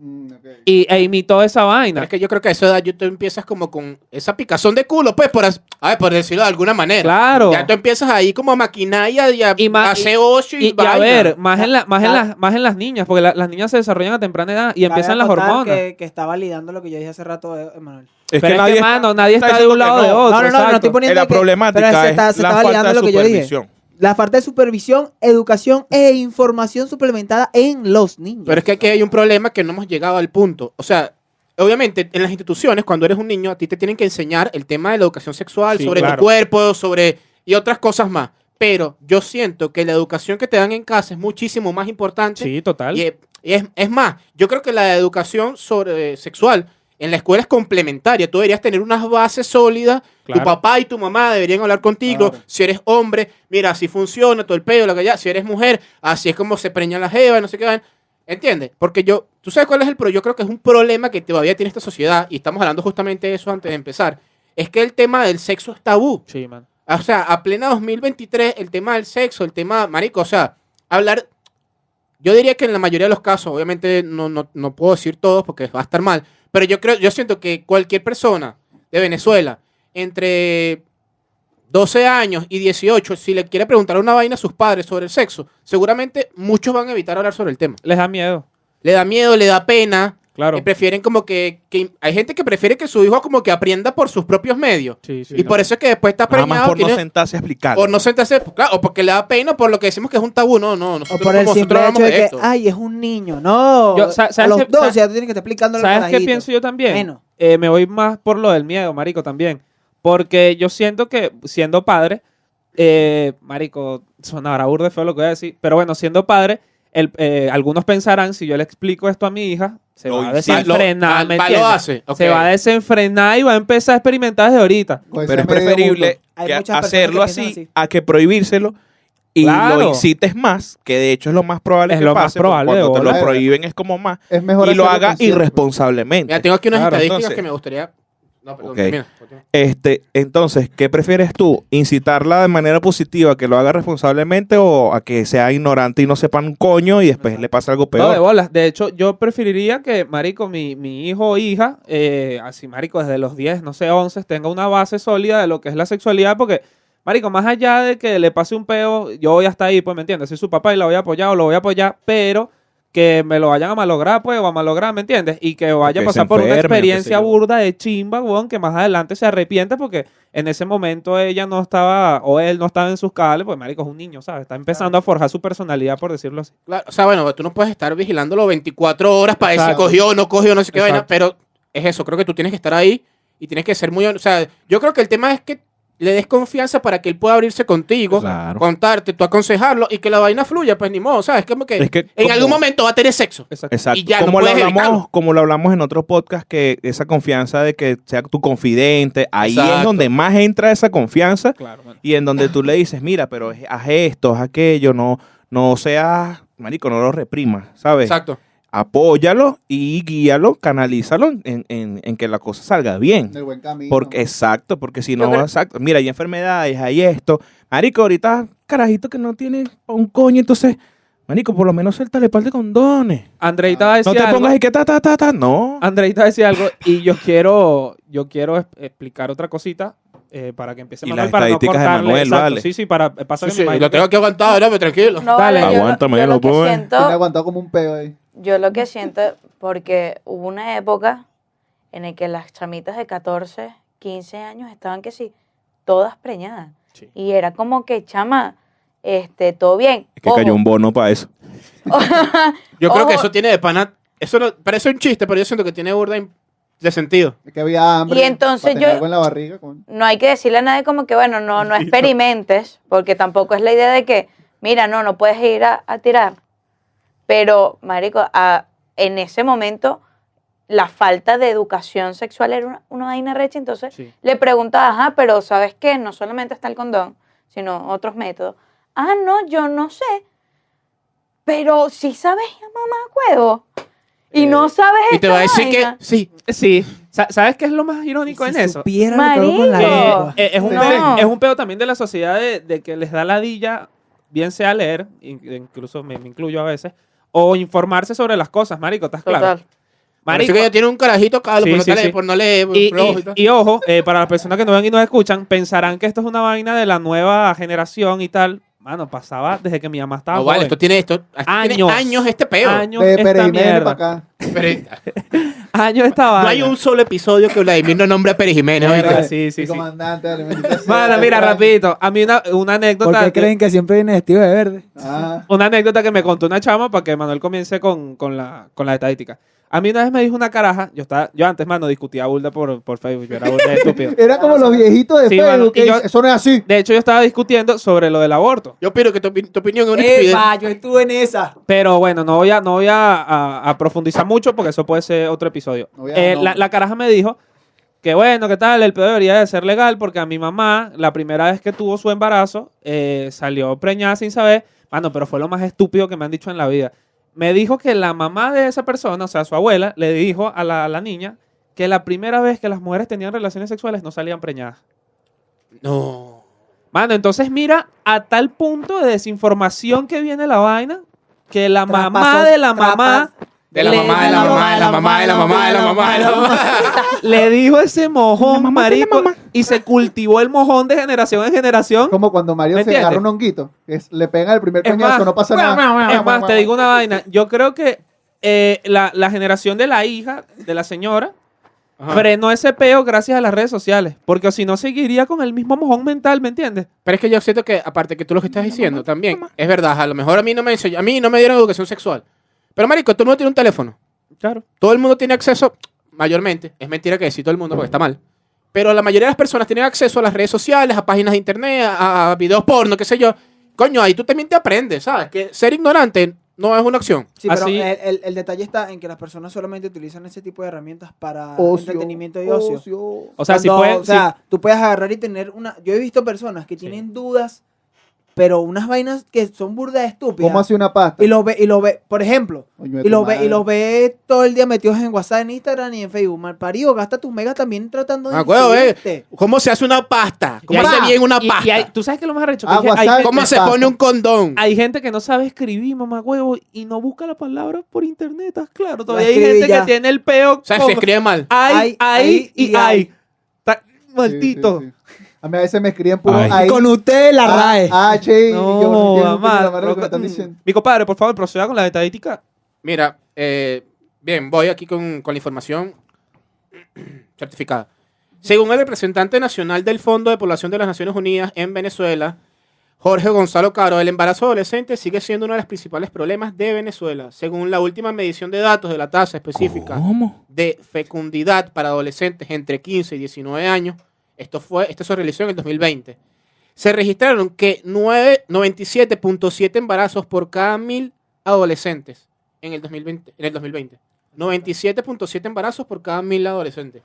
Mm, ok. Y, e imitó esa Pero vaina. es que yo creo que a esa edad yo tú empiezas como con esa picazón de culo, pues, por, as- a ver, por decirlo de alguna manera. Claro. Ya tú empiezas ahí como a maquinar y a, y a Y ma- hacer ocio y, Y, y a vaina. ver, más en, la, más, en las, más en las niñas, porque la- las niñas se desarrollan a temprana edad y empiezan las acotar hormonas. Que, que está validando lo que yo dije hace rato, eh, Emanuel. Es Pero es que, mano, nadie está de un lado no. de otro. No, no, no, no estoy poniendo La que- problemática pero se es está- se la está falta validando de lo que yo dije. supervisión. La falta de supervisión, educación e información suplementada en los niños. Pero es que aquí hay un problema que no hemos llegado al punto. O sea, obviamente en las instituciones, cuando eres un niño, a ti te tienen que enseñar el tema de la educación sexual, Sí, sobre claro. tu cuerpo, sobre y otras cosas más. Pero yo siento que la educación que te dan en casa es muchísimo más importante. Sí, total. Y es, y es- es más, yo creo que la educación sobre, sexual en la escuela es complementaria. Tú deberías tener unas bases sólidas. Claro. Tu papá y tu mamá deberían hablar contigo. Claro. Si eres hombre, mira, así funciona todo el pedo, lo que ya. Si eres mujer, así es como se preñan las jevas, no sé qué. ¿Entiendes? Porque yo, tú sabes cuál es el pro. Yo creo que es un problema que todavía tiene esta sociedad, y estamos hablando justamente de eso antes de empezar. Es que el tema del sexo es tabú. Sí, man. O sea, a plena 2023, el tema del sexo, el tema, marico, o sea, hablar... yo diría que en la mayoría de los casos, obviamente no, no, no puedo decir todos porque va a estar mal, pero yo creo, yo siento que cualquier persona de Venezuela entre 12 años y 18, si le quiere preguntar una vaina a sus padres sobre el sexo, seguramente muchos van a evitar hablar sobre el tema. Les da miedo. Le da miedo, le da pena, Claro. y prefieren como que, que- hay gente que prefiere que su hijo como que aprenda por sus propios medios. Sí, sí. y por eso es que después está Nada más preñado, por no sentarse a explicar. por no sentarse, pues, claro, o porque le da pena, o por lo que decimos que es un tabú, no, no, O nosotros, por el como simple nosotros hecho hablamos de de que, esto. ay, es un niño. No. Yo, a ¿sabes los qué- 12 sabes- ya tú tienes que estar explicándole al ¿Sabes qué pienso yo también? Bueno. Eh, me voy más por lo del miedo, marico, también. Porque yo siento que siendo padre, eh, marico, sonará burde feo lo que voy a decir, pero bueno, siendo padre, el- eh, algunos pensarán, si yo le explico esto a mi hija, se va a desenfrenar, Lo- ¿me va- lo entiendes? hace, ok. Se va a desenfrenar y va a empezar a experimentar desde ahorita. Pero es preferible mundo. Hay que muchas personas hacerlo que así, piensan así. a que prohibírselo y Claro. lo incites más, que de hecho es lo más probable Es que lo más pase. porque probable, Cuando te lo bola. prohíben es como más. Es mejor Y lo hacerlo haga consciente. irresponsablemente. Mira, tengo aquí unas Claro, estadísticas entonces- que me gustaría... No, perdón, Ok. termina, continúa. Este, entonces, ¿qué prefieres tú? ¿Incitarla de manera positiva, que lo haga responsablemente o a que sea ignorante y no sepa un coño y después le pasa algo No, de peor? bolas. De hecho, yo preferiría que, marico, mi, mi hijo o hija, eh, así, marico, desde los 10, no sé, 11, tenga una base sólida de lo que es la sexualidad, porque, marico, más allá de que le pase un peo, yo voy hasta ahí, pues, ¿me entiendes? Soy su papá y la voy a apoyar o lo voy a apoyar, pero que me lo vayan a malograr, pues, o a malograr, ¿me entiendes? Y que vaya a pasar por una experiencia burda de chimba, weón, que más adelante se arrepiente porque en ese momento ella no estaba, o él no estaba en sus cabales, pues, marico, es un niño, ¿sabes? Está empezando a forjar su personalidad, por decirlo así. Claro, o sea, bueno, tú no puedes estar vigilándolo 24 horas para ver si Exacto. cogió o no cogió, no sé qué vaina, Exacto. pero es eso, creo que tú tienes que estar ahí y tienes que ser muy... O sea, yo creo que el tema es que le des confianza para que él pueda abrirse contigo, Claro. contarte, tú aconsejarlo y que la vaina fluya, pues ni modo, ¿sabes? Como que, Es que en como- algún momento va a tener sexo. Exacto. Exacto. Y ya, no como, lo hablamos, evitarlo. como lo hablamos en otro podcast, que esa confianza de que sea tu confidente, ahí es donde más entra esa confianza Claro, y en donde tú le dices, mira, pero haz esto, haz aquello, no, no seas, marico, no lo reprimas, ¿sabes? Exacto. Apóyalo y guíalo, canalízalo en, en- en que la cosa salga bien. En el buen camino. Porque, exacto, porque si no, creo- exacto, mira, hay enfermedades, hay esto. Marico, ahorita, carajito que no tiene un coño, entonces, marico, por lo menos suéltale par de condones. Andreita va a No te algo. pongas y que ta, ta, ta, ta, no. Andreita decía algo y yo quiero, yo quiero explicar otra cosita eh, para que empiece Y Manuel las para no estadísticas de. Manuel, Exacto, vale. Sí, sí, para eh, pasa Sí, me lo tengo que- ¿no? Pero tranquilo. No, Dale. vale, yo, Aguántame, yo lo lo que. Tiene siento, aguantado como un ahí. yo lo que siento, porque hubo una época en la que las chamitas de 14, 15 años estaban que sí, todas preñadas. Sí. Y era como que, chama, este, todo bien. Es que Ojo, cayó un bono para eso. Yo creo que eso tiene de pana... Eso no, parece un chiste, pero yo siento que tiene burda de sentido. Es que había hambre. Y entonces yo- algo en la barriga. coño. no hay que decirle a nadie como que, bueno, no, no experimentes, porque tampoco es la idea de que, mira, no, no puedes ir a, a tirar. Pero, marico, a- en ese momento la falta de educación sexual era una, una vaina recha, entonces Sí. le preguntaba, ajá, pero ¿sabes qué? No solamente está el condón, sino otros métodos. Ah, no, yo no sé. Pero si sabes, mamá, huevo. Y no sabes Y te va a decir que vaina. sí. Sí. Sa- ¿Sabes qué es lo más irónico en eso? supiera lo que hago con la Marico. Eh, lengua. eh, es, un No. pedo, es un pedo también de la sociedad de, de que les da ladilla, bien sea leer, in- incluso me, me incluyo a veces, o informarse sobre las cosas, marico, ¿estás claro? Total. Parece Marico, que ella tiene un carajito, Carlos, Sí, por, no sí, te lee- sí. por no leer, y, flojo y- y tal. y ojo, eh, para las personas que no ven y no escuchan, pensarán que esto es una vaina de la nueva generación y tal. Mano, pasaba desde que mi mamá estaba No, vale, esto tiene esto. Años. Tiene años este peo. Años De esta Pérez Jiménez mierda. para acá. Pero- Años esta vaina. no hay un solo episodio que Vladimir no nombre a Pérez Jiménez. Sí, sí, sí. comandante. Mano, mira, rapidito. A mí una, una ¿Por anécdota... qué que- creen que siempre viene vestido de verde? Ah, Una anécdota que me contó una chama para que Manuel comience con, con la, con la estadística. A mí una vez me dijo una caraja, yo estaba, yo antes, mano, discutía burda por, por Facebook, yo era burda estúpido. Era como los viejitos de Sí, mano, Facebook. y que yo- Eso no es así. De hecho, yo estaba discutiendo sobre lo del aborto. Yo opino que tu, opi- tu opinión es una estupidez. Epa, yo estuve en esa. Pero bueno, no voy a, no voy a, a- a profundizar mucho porque eso puede ser otro episodio. No voy a- Eh, no. la, la caraja me dijo que bueno, ¿qué tal? El pedo debería de ser legal porque a mi mamá, la primera vez que tuvo su embarazo, eh, salió preñada sin saber. Mano, pero fue lo más estúpido que me han dicho en la vida. Me dijo que la mamá de esa persona, o sea, su abuela, le dijo a la, a la niña que la primera vez que las mujeres tenían relaciones sexuales no salían preñadas. No. Mano, entonces mira a tal punto de desinformación que viene la vaina que la mamá de la mamá De la mamá, de la mamá, de la mamá, de la mamá, de la mamá, de la mamá. le dijo ese mojón, mamá marico, y se cultivó el mojón de generación en generación. Como cuando Mario ¿Me se agarra un honguito. es- le pegan el primer coñazo, no pasa nada. Es más, te digo una vaina. Yo creo que eh, la, la generación de la hija de la señora Ajá. frenó ese peo gracias a las redes sociales. Porque si no, seguiría con el mismo mojón mental, ¿me entiendes? Pero es que yo siento que, aparte que tú lo que estás diciendo también, es verdad, a lo mejor a mí no me enseñó- a mí no me dieron educación sexual. Pero marico, todo el mundo tiene un teléfono. Claro. Todo el mundo tiene acceso, mayormente, es mentira que decir todo el mundo porque está mal. Pero la mayoría de las personas tienen acceso a las redes sociales, a páginas de internet, a, a videos porno, qué sé yo. Coño, ahí tú también te aprendes, ¿sabes? Que ser ignorante no es una opción. Sí, pero Así- el, el- el detalle está en que las personas solamente utilizan ese tipo de herramientas para Ocio, entretenimiento y ocio. O sea, si Cuando, puede. o sea, tú puedes agarrar y tener una. Yo he visto personas que Sí. tienen dudas, pero unas vainas que son burdas estúpidas. ¿Cómo hace una pasta? Y lo ve, y lo ve, por ejemplo, y lo ve, y los ve todo el día metidos en WhatsApp, en Instagram y en Facebook. Mal parido, gasta tus megas también tratando de Ah, eh. ¿Cómo se hace una pasta? ¿Cómo se hay- hace bien una pasta? y hay- tú sabes que lo más arrecho hay, gente- ¿Cómo se pasta. pone un condón? hay gente que no sabe escribir, mamá huevo, y no busca la palabra por internet, ¿estás claro? Todavía hay gente ya. que tiene el peo. O sea, se escribe mal. Ay, Ay, ay, ay y y ay. ay. Ta- Sí, Maldito. sí, sí. A mí a veces me escriben puro Ay. ahí. Con ustedes la RAE. Ah, che, yo No, mamá. lo que me están diciendo. Mi compadre, por favor, proceda con la estadística. Mira, eh, bien, voy aquí con, con la información certificada. Según el representante nacional del Fondo de Población de las Naciones Unidas en Venezuela, Jorge Gonzalo Caro, el embarazo adolescente sigue siendo uno de los principales problemas de Venezuela. Según la última medición de datos de la tasa específica ¿Cómo? de fecundidad para adolescentes entre 15 y 19 años, esto, fue, esto se realizó en el 2020, se registraron que 9 97.7 embarazos por cada mil adolescentes en el 2020. En el 2020. 97.7 embarazos por cada mil adolescentes.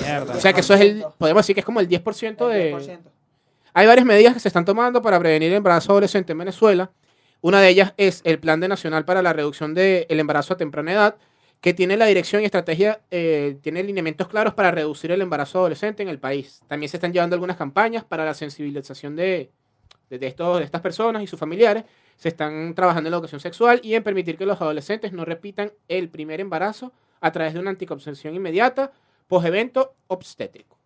Mierda. O sea que eso es el, podemos decir que es como el 10% de... 10%. Hay varias medidas que se están tomando para prevenir el embarazo adolescente en Venezuela. Una de ellas es el Plan de Nacional para la Reducción del Embarazo a Temprana Edad, que tiene la dirección y estrategia, eh, tiene lineamientos claros para reducir el embarazo adolescente en el país. También se están llevando algunas campañas para la sensibilización de, de, estos, de estas personas y sus familiares. Se están trabajando en la educación sexual y en permitir que los adolescentes no repitan el primer embarazo a través de una anticoncepción inmediata, post-evento obstétrico.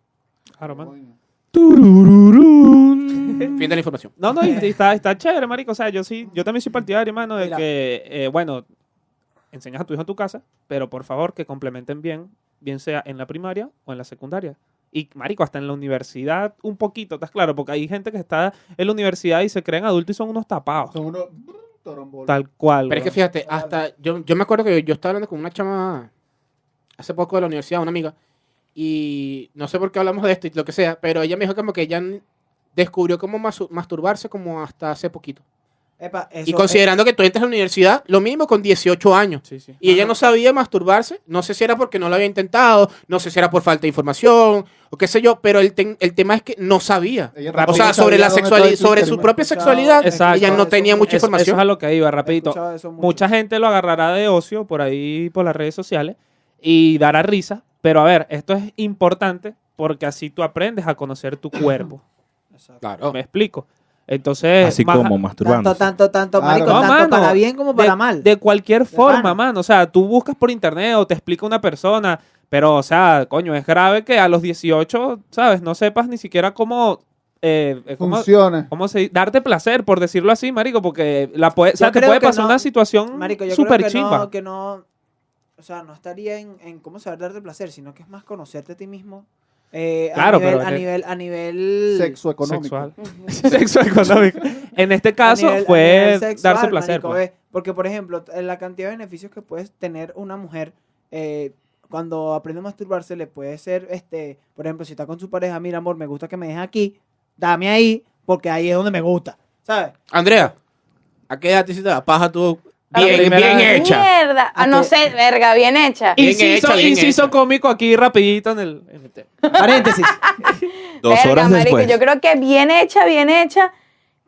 Claro, man. Turururún. Fin de la información. No, no, y y está, está chévere, marico. O sea, yo sí, yo también soy partidario, hermano, de Mira. que, eh, bueno, enseñas a tu hijo en tu casa, pero por favor que complementen bien, bien sea en la primaria o en la secundaria. Y, marico, hasta en la universidad un poquito, ¿estás claro? Porque hay gente que está en la universidad y se creen adultos y son unos tapados. Son unos torombolos. Tal cual. Pero es que fíjate, hasta yo, yo me acuerdo que yo estaba hablando con una chama hace poco de la universidad, una amiga, y no sé por qué hablamos de esto y lo que sea, pero ella me dijo como que ella descubrió cómo masturbarse como hasta hace poquito. Epa, y considerando que tú entras a la universidad, lo mínimo con 18 años. Sí, sí. Y ella no sabía masturbarse, no sé si era porque no lo había intentado, no sé si era por falta de información, o qué sé yo, pero el, el tema es que no sabía. Ella O sea, sobre la sexualidad, sobre su propia sexualidad, Exacto. ella no Eso- tenía mucha Eso, eso información. es a lo que iba, rapidito. Mucha gente lo agarrará de ocio por ahí, por las redes sociales, y dará risa. Pero a ver, esto es importante porque así tú aprendes a conocer tu cuerpo. Exacto. Claro. ¿Me explico? Entonces, Así más- como masturbando. Tanto, tanto, tanto, Claro. marico, No, tanto mano, para bien como para de, mal. De cualquier forma, pana. mano. O sea, tú buscas por internet o te explica una persona, pero, o sea, coño, es grave que a los 18, ¿sabes? No sepas ni siquiera cómo... eh, eh, cómo Funciona. cómo se, darte placer, por decirlo así, marico, porque la puede, o sea, te puede pasar no- una situación Marico, yo súper creo que chimba. no, que no, o sea, no estaría en, en cómo saber darte placer, sino que es más conocerte a ti mismo. Eh, Claro, a nivel, pero a nivel, a nivel Sexo económico. Sexual. Sexo económico. En este a caso nivel- fue sexual, darse placer. marico, pues. Porque, por ejemplo, la cantidad de beneficios que puedes tener una mujer eh, cuando aprende a masturbarse, le puede ser, este, por ejemplo, si está con su pareja, mira, amor, me gusta que me dejes aquí, dame ahí, porque ahí es donde me gusta, ¿sabes? Andrea, ¿a qué edad te hiciste la paja tú? Bien, hecha. Mierda. Ah, no sé, verga, bien hecha. Bien Inciso, hecha, bien inciso hecha. cómico aquí rapidito en el, en el tema. Paréntesis. Dos Verga, horas marico, después. Yo creo que bien hecha, bien hecha,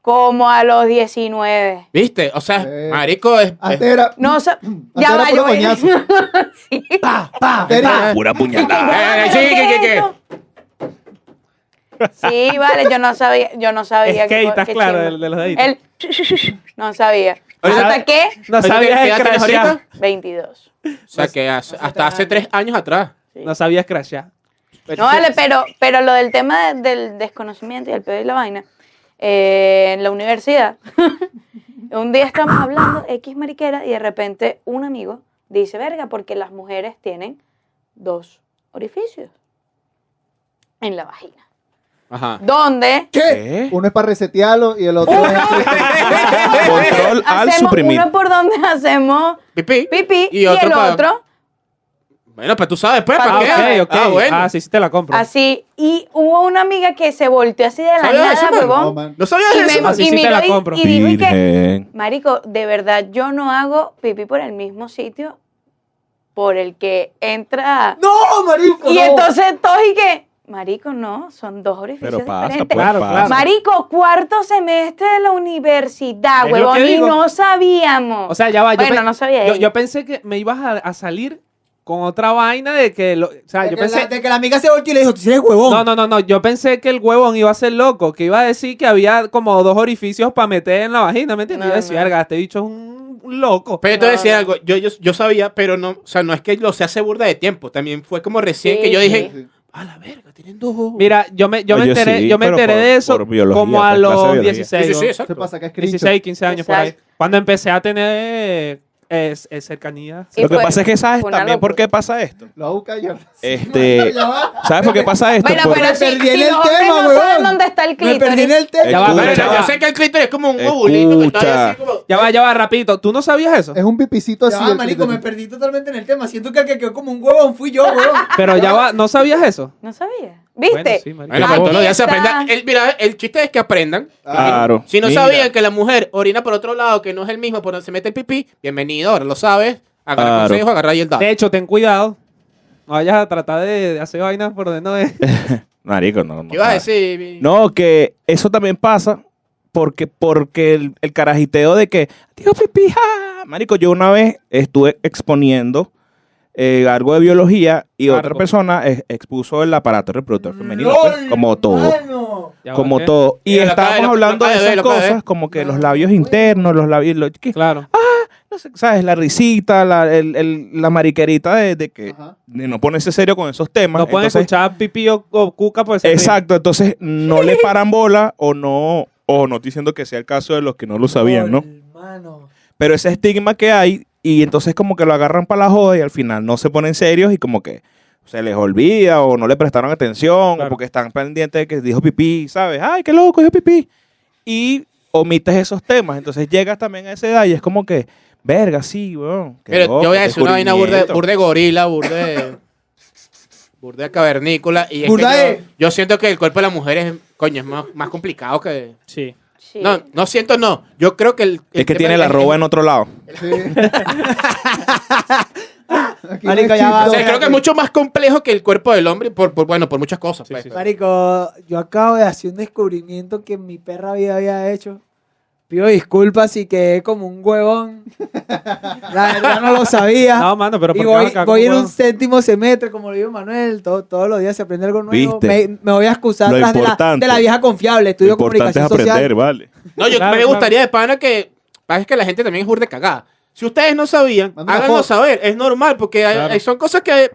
como a los 19. ¿Viste? O sea, Eh. marico, es, es- Antes era. No, o sea, Antes ya era va, puro yo voy- coñazo. Sí. pa, pa, Antes era- Pura puñalada. Eh, sí, ¿qué, qué, qué? Sí, vale, yo no sabía, yo no sabía Es que ahí estás claro chimbo. de, de los deditos. El no sabía. ¿Hasta qué? No ¿Ahorita sabías qué edad tienes crashear. ahorita? 22. O sea, que hace- hasta hace tres años atrás. Sí. No sabías crashear. No vale, pero, pero lo del tema de- del desconocimiento y el pedo y la vaina, eh, en la universidad, un día estamos hablando X mariquera y de repente un amigo dice, verga, porque las mujeres tienen dos orificios en la vagina. Ajá. ¿Dónde? ¿Qué? Uno es para resetearlo y el otro Uno, es... Control al hacemos suprimir. uno por donde hacemos Pipí. pipí y, Y otro el pa- otro Bueno, pues tú sabes, pues, Pa- ¿para Ah, qué? ok, ok. Ah, bueno. Ah, sí, sí te la compro. así. Y hubo una amiga que se volteó así de la ¿Sabías eso, nada, huevón. No, man. ¿No sabías Y, eso? me? Así y sí te miró la y- compro. y dijo y que, Virgen. Marico, de verdad yo no hago pipí por el mismo sitio por el que entra. ¡No, marico! y no! entonces todos y que, Marico, no, son dos orificios Pero pasa, diferentes. pues Claro, pasa. Marico, cuarto semestre de la universidad, huevón, y no sabíamos. O sea, ya va. yo bueno, pe- no sabía yo, yo pensé que me ibas a, a salir con otra vaina de que... Lo, o sea, De yo que, pensé... la, de que la amiga se volteó y le dijo, tú eres huevón. No, no, no, no. Yo pensé que el huevón iba a ser loco, que iba a decir que había como dos orificios para meter en la vagina, ¿me entiendes? No, yo decía, no. verga, este bicho es un, un loco. Pero yo te voy a No, decir no. algo, yo, yo, yo sabía, pero no, o sea, no es que lo sé hace burda de tiempo, también fue como recién Sí, que yo sí. A la verga, tienen dos. Mira, yo me, yo me Oye, enteré, sí, yo me pero enteré por- de eso por biología, como a por clase de los biología. 16, sí, sí, sí, ¿no? exacto. Se pasa que es screenshot. 16, 15 años por ahí. Exacto. Cuando empecé a tener es- es cercanía. Y Lo que fue- pasa es que sabes fue una también por locura. qué pasa esto. Lo busca yo. Este, Ya va. ¿Sabes por qué pasa esto? Bueno, Por- pero Me si, perdí en si el los hombres tema, no saben dónde está el Me perdí en clítoris. el tema. Ya va, Escucha. yo sé que el clítoris es como un ovulito que está ahí Escucha. así como... Ya va, ya va, rapidito. ¿Tú no sabías eso? Es un pipicito Ya así. va, el marico, me clítoris. perdí totalmente en el tema. Siento que el que quedó como un huevón fui yo, huevón. Pero ya va, ¿no sabías eso? No sabía. ¿Viste? Bueno, sí. Bueno, todos los días se está. aprenda. El, mira, el chiste es que aprendan. Claro. Si no Mira. sabían que la mujer orina por otro lado, que no es el mismo por donde se mete el pipí, bienvenido, ahora lo sabes. Agarra Claro. consejo, agarra ahí el dato. De hecho, ten cuidado. No vayas a tratar de, de hacer vainas por donde no es. Marico, no. no ¿Qué ibas a decir? No, que eso también pasa porque, porque el, el carajiteo de que, tío pipí, ja". Marico, yo una vez estuve exponiendo eh, algo de biología y Claro. otra persona ex- expuso el aparato reproductor femenino, LOL, pues, como todo. mano. Como todo. Y estábamos hablando de esas cosas, como que los labios internos, los labios, Claro. no sé, ¿sabes? La risita, la, el- el- la mariquerita de, de que Ajá. de no ponerse serio con esos temas. No pueden escuchar pipí o, o cuca por ese Exacto, entonces no le paran bola o no, o no estoy diciendo que sea el caso de los que no lo sabían, ¿no? Mano. Pero ese estigma que hay, y entonces como que lo agarran para la joda y al final no se ponen serios y como que se les olvida o no le prestaron atención Claro. o porque están pendientes de que dijo pipí, ¿sabes? ¡Ay, qué loco, dijo pipí! Y omites esos temas, entonces llegas también a esa edad y es como que, verga, sí, weón. loco, yo voy a decir una vaina burda, descubrimiento". burda de gorila, burda de, burda de cavernícola. Y es que yo siento que el cuerpo de la mujer es, coño, es más, más complicado que... Sí. Sí. No, no siento, no. Yo creo que el... el Es que tiene la roba en otro lado. Sí. Marico, ya va, O chiste. sea, creo que es mucho más complejo que el cuerpo del hombre, por, por- bueno, por muchas cosas. pues. sí. Marico, yo acabo de hacer un descubrimiento que mi perra vida había hecho. Pido disculpas si quedé como un huevón. La verdad no lo sabía. No, mano, pero y ¿por qué voy, acá voy en un séptimo semestre, como lo dijo Manuel. todo- todos los días se aprende algo nuevo. Me, me voy a excusar Lo tras de la, importante. de la vieja confiable. Lo Estudio es comunicación aprender, social. ¿vale? No, yo Claro, me claro. gustaría de pana que... Pasa que la gente también es burda de cagada. Si ustedes no sabían, háganlo saber. Es normal, porque hay- Claro. hay- son cosas que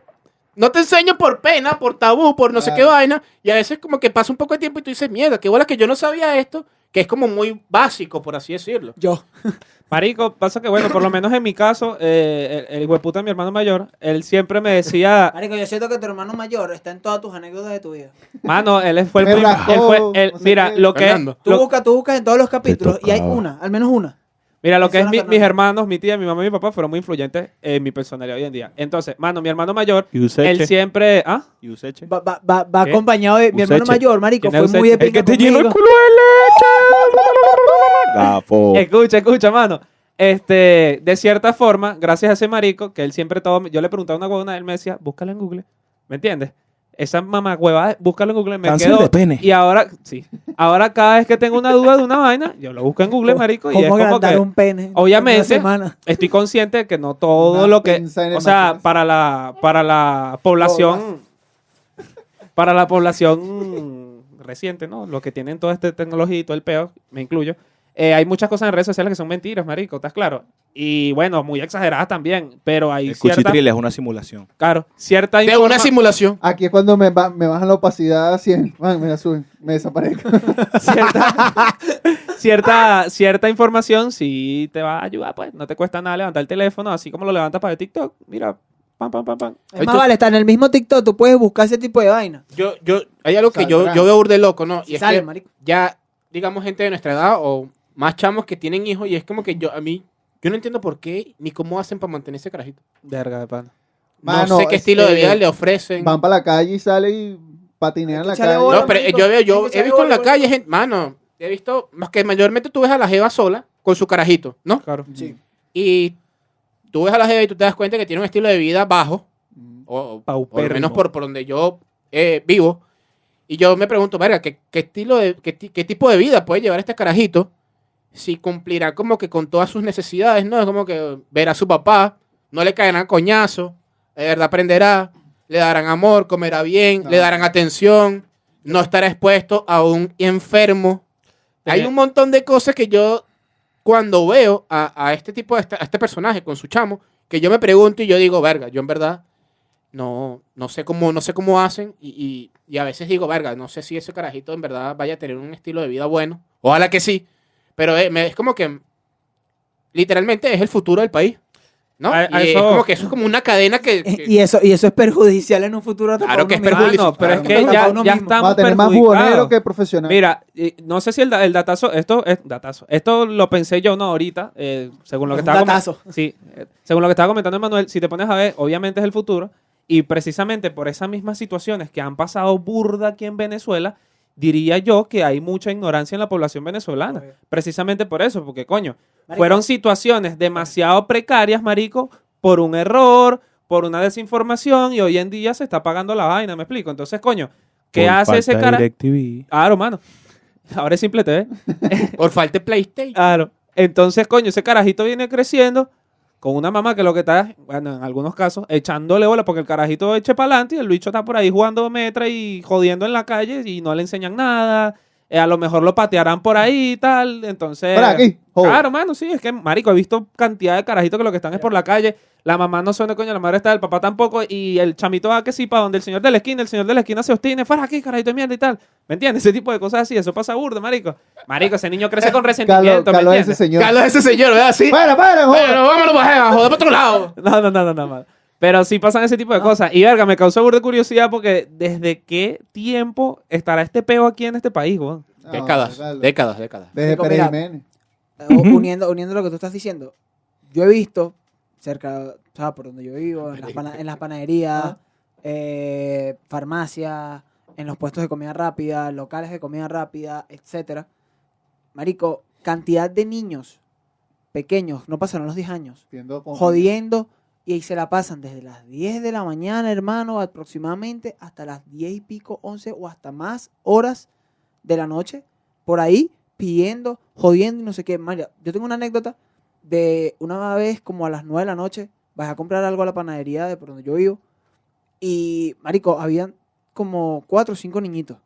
no te enseñan por pena, por tabú, por no sé qué vaina. Y a veces como que pasa un poco de tiempo y tú dices, mierda, qué bola que yo no sabía esto, que es como muy básico, por así decirlo. Yo. Marico, pasa que, bueno, por lo menos en mi caso, eh, el, el hueputa de mi hermano mayor, él siempre me decía, Marico, yo siento que tu hermano mayor está en todas tus anécdotas de tu vida. mano, él fue el él fue el- mira, lo que. Fernando. Tú lo- buscas, tú buscas en todos los capítulos y hay una, al menos una. Mira, lo que es mi- mis hermanos, mi tía, mi mamá y mi papá fueron muy influyentes en mi personalidad hoy en día. Entonces, mano, mi hermano mayor, él siempre. ¿Ah? ¿Y Useche? Va, va, va, acompañado de mi hermano mayor, marico. ¿Quién Fue muy de? El que pinga te llenó el culo Escucha, escucha, mano. Este, de cierta forma, gracias a ese marico, que él siempre todo. Yo le preguntaba una huevona, él me decía, búscalo en Google. ¿Me entiendes? Esa mamá huevada, búscalo en Google. Me de pene. Y ahora, sí. Ahora cada vez que tengo una duda de una vaina, yo lo busco en Google, marico. Y es ¿Cómo como que. un pene? en obviamente, estoy consciente de que no todo Una lo que o sea para la para la población para la población reciente no lo que tienen toda esta tecnología y todo el peo me incluyo eh, hay muchas cosas en redes sociales que son mentiras, marico, ¿estás claro? Y bueno, muy exageradas también, pero hay El cierta, cuchitril es una simulación. claro, cierta De informa- una simulación. Aquí es cuando me, ba- me bajan la opacidad a 100. Man, me la suben, me desaparezco. cierta, cierta, cierta información sí te va a ayudar, pues. No te cuesta nada levantar el teléfono, así como lo levantas para ver TikTok. Mira, pam, pam, pam, pam. Es más, vale, está en el mismo TikTok, tú puedes buscar ese tipo de vaina. Yo, yo, hay algo que yo, Saldrá. yo veo burde loco, ¿no? Y es sale, que marico. ya, digamos, gente de nuestra edad o más chamos que tienen hijos y es como que yo, a mí, yo no entiendo por qué ni cómo hacen para mantener ese carajito. Verga de pan. Mano, no sé qué es estilo de vida le ofrecen. Van para la calle y salen y patinean en la calle. bola, No, pero eh, yo veo, yo he visto en la bola, calle gente, mano, he visto, más que mayormente tú ves a la jeva sola con su carajito, ¿no? Claro. Sí. Y tú ves a la jeva y tú te das cuenta que tiene un estilo de vida bajo, Mm. o, por menos por, por donde yo eh, vivo. Y yo me pregunto, verga, ¿qué, qué estilo de, qué, qué tipo de vida puede llevar este carajito si cumplirá como que con todas sus necesidades, ¿no? Es como que verá a su papá, no le caerán coñazo, de verdad aprenderá, le darán amor, comerá bien, le darán atención, no estará expuesto a un enfermo. Hay un montón de cosas que yo, cuando veo a, a este tipo de, a este personaje con su chamo, que yo me pregunto y yo digo, verga, yo en verdad no, no sé cómo, no sé cómo hacen y, y- y a veces digo, verga, no sé si ese carajito en verdad vaya a tener un estilo de vida bueno. Ojalá que sí, pero eh, me- es como que literalmente es el futuro del país, ¿no? A- y a es eso- como que eso es como una cadena que... que- Y eso, y eso es perjudicial en un futuro. Claro para que es perjudicial. Ah, no, pero Claro. es que ya, ya estamos Va a tener más buhonero que profesional. Mira, no sé si el, el datazo, esto es datazo. Esto lo pensé yo, no, ahorita, eh, según lo que estaba datazo. Sí, eh, según lo que estaba comentando Emanuel, si te pones a ver, obviamente es el futuro. Y precisamente por esas mismas situaciones que han pasado burda aquí en Venezuela, diría yo que hay mucha ignorancia en la población venezolana. Obvio. Precisamente por eso, porque coño, Marico. fueron situaciones demasiado precarias, marico, por un error, por una desinformación y hoy en día se está pagando la vaina, me explico. Entonces, coño, ¿qué Por hace ese falta cara? DirecTV. Claro, mano. Ahora es simple TV. por falta de PlayStation. Claro. Entonces, coño, ese carajito viene creciendo con una mamá que lo que está, bueno, en algunos casos, echándole bola porque el carajito eche para adelante y el bicho está por ahí jugando metra y jodiendo en la calle y no le enseñan nada. Eh, a lo mejor lo patearán por ahí y tal. Entonces. Por aquí, joder. Claro, mano, sí, es que, marico, he visto cantidad de carajitos que lo que están es por la calle. La mamá no suena coño, la madre está, el papá tampoco. Y el chamito va que sí, para donde el señor de la esquina, el señor de la esquina se obstine, fuera aquí, carajito de mierda y tal. ¿Me entiendes? Ese tipo de cosas así, eso pasa burdo, marico. Marico, ese niño crece con Calo, resentimiento, ¿me calo a ese señor. Carlos, ese señor, ¿verdad? Sí. Para, para, joder. Bueno, vámonos allá, joder, para otro lado. No, no, no, no, no, mano. Pero sí pasan ese tipo de cosas. Y verga, me causó burda de curiosidad porque ¿desde qué tiempo estará este peo aquí en este país, weón? No, Décadas, dale. décadas, décadas. Desde Pérez. Jiménez. Uniendo, uniendo lo que tú estás diciendo, yo he visto cerca, sea, por donde yo vivo, en las, pana- en las panaderías, Ah. eh, farmacias, en los puestos de comida rápida, locales de comida rápida, etcétera. Marico, cantidad de niños pequeños, no pasaron los 10 años, jodiendo y ahí se la pasan desde las 10 de la mañana, hermano, aproximadamente hasta las 10 y pico, 11 o hasta más horas de la noche, por ahí pidiendo, jodiendo y no sé qué. María, yo tengo una anécdota de una vez como a las 9 de la noche, vas a comprar algo a la panadería de por donde yo vivo y, marico, habían como cuatro o cinco niñitos,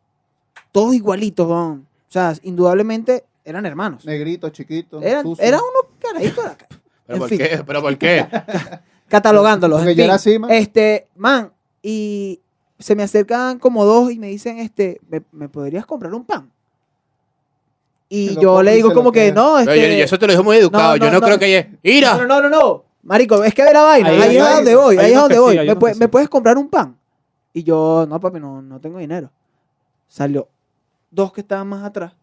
todos igualitos, van. O sea, indudablemente eran hermanos. Negrito, chiquito. Eran, eran unos carajitos de la ca- ¿Pero En por fin. qué? ¿Pero por qué? catalogándolos. Porque en yo fin. era así, man. Este, man, y se me acercan como dos y me dicen, este, ¿me, me podrías comprar un pan? Y yo le digo como que no, este, yo- yo eso te lo digo muy educado. no, yo no, no, no. creo que no, ¡Ira! no, no, no, no. Marico, es que de la vaina, Ahí ahí, es a donde voy, ahí es a donde voy. ¿Me, unos pue- que ¿Me sí. puedes comprar un pan? Y yo, no, papi, no, no tengo dinero. Salió dos que estaban más atrás.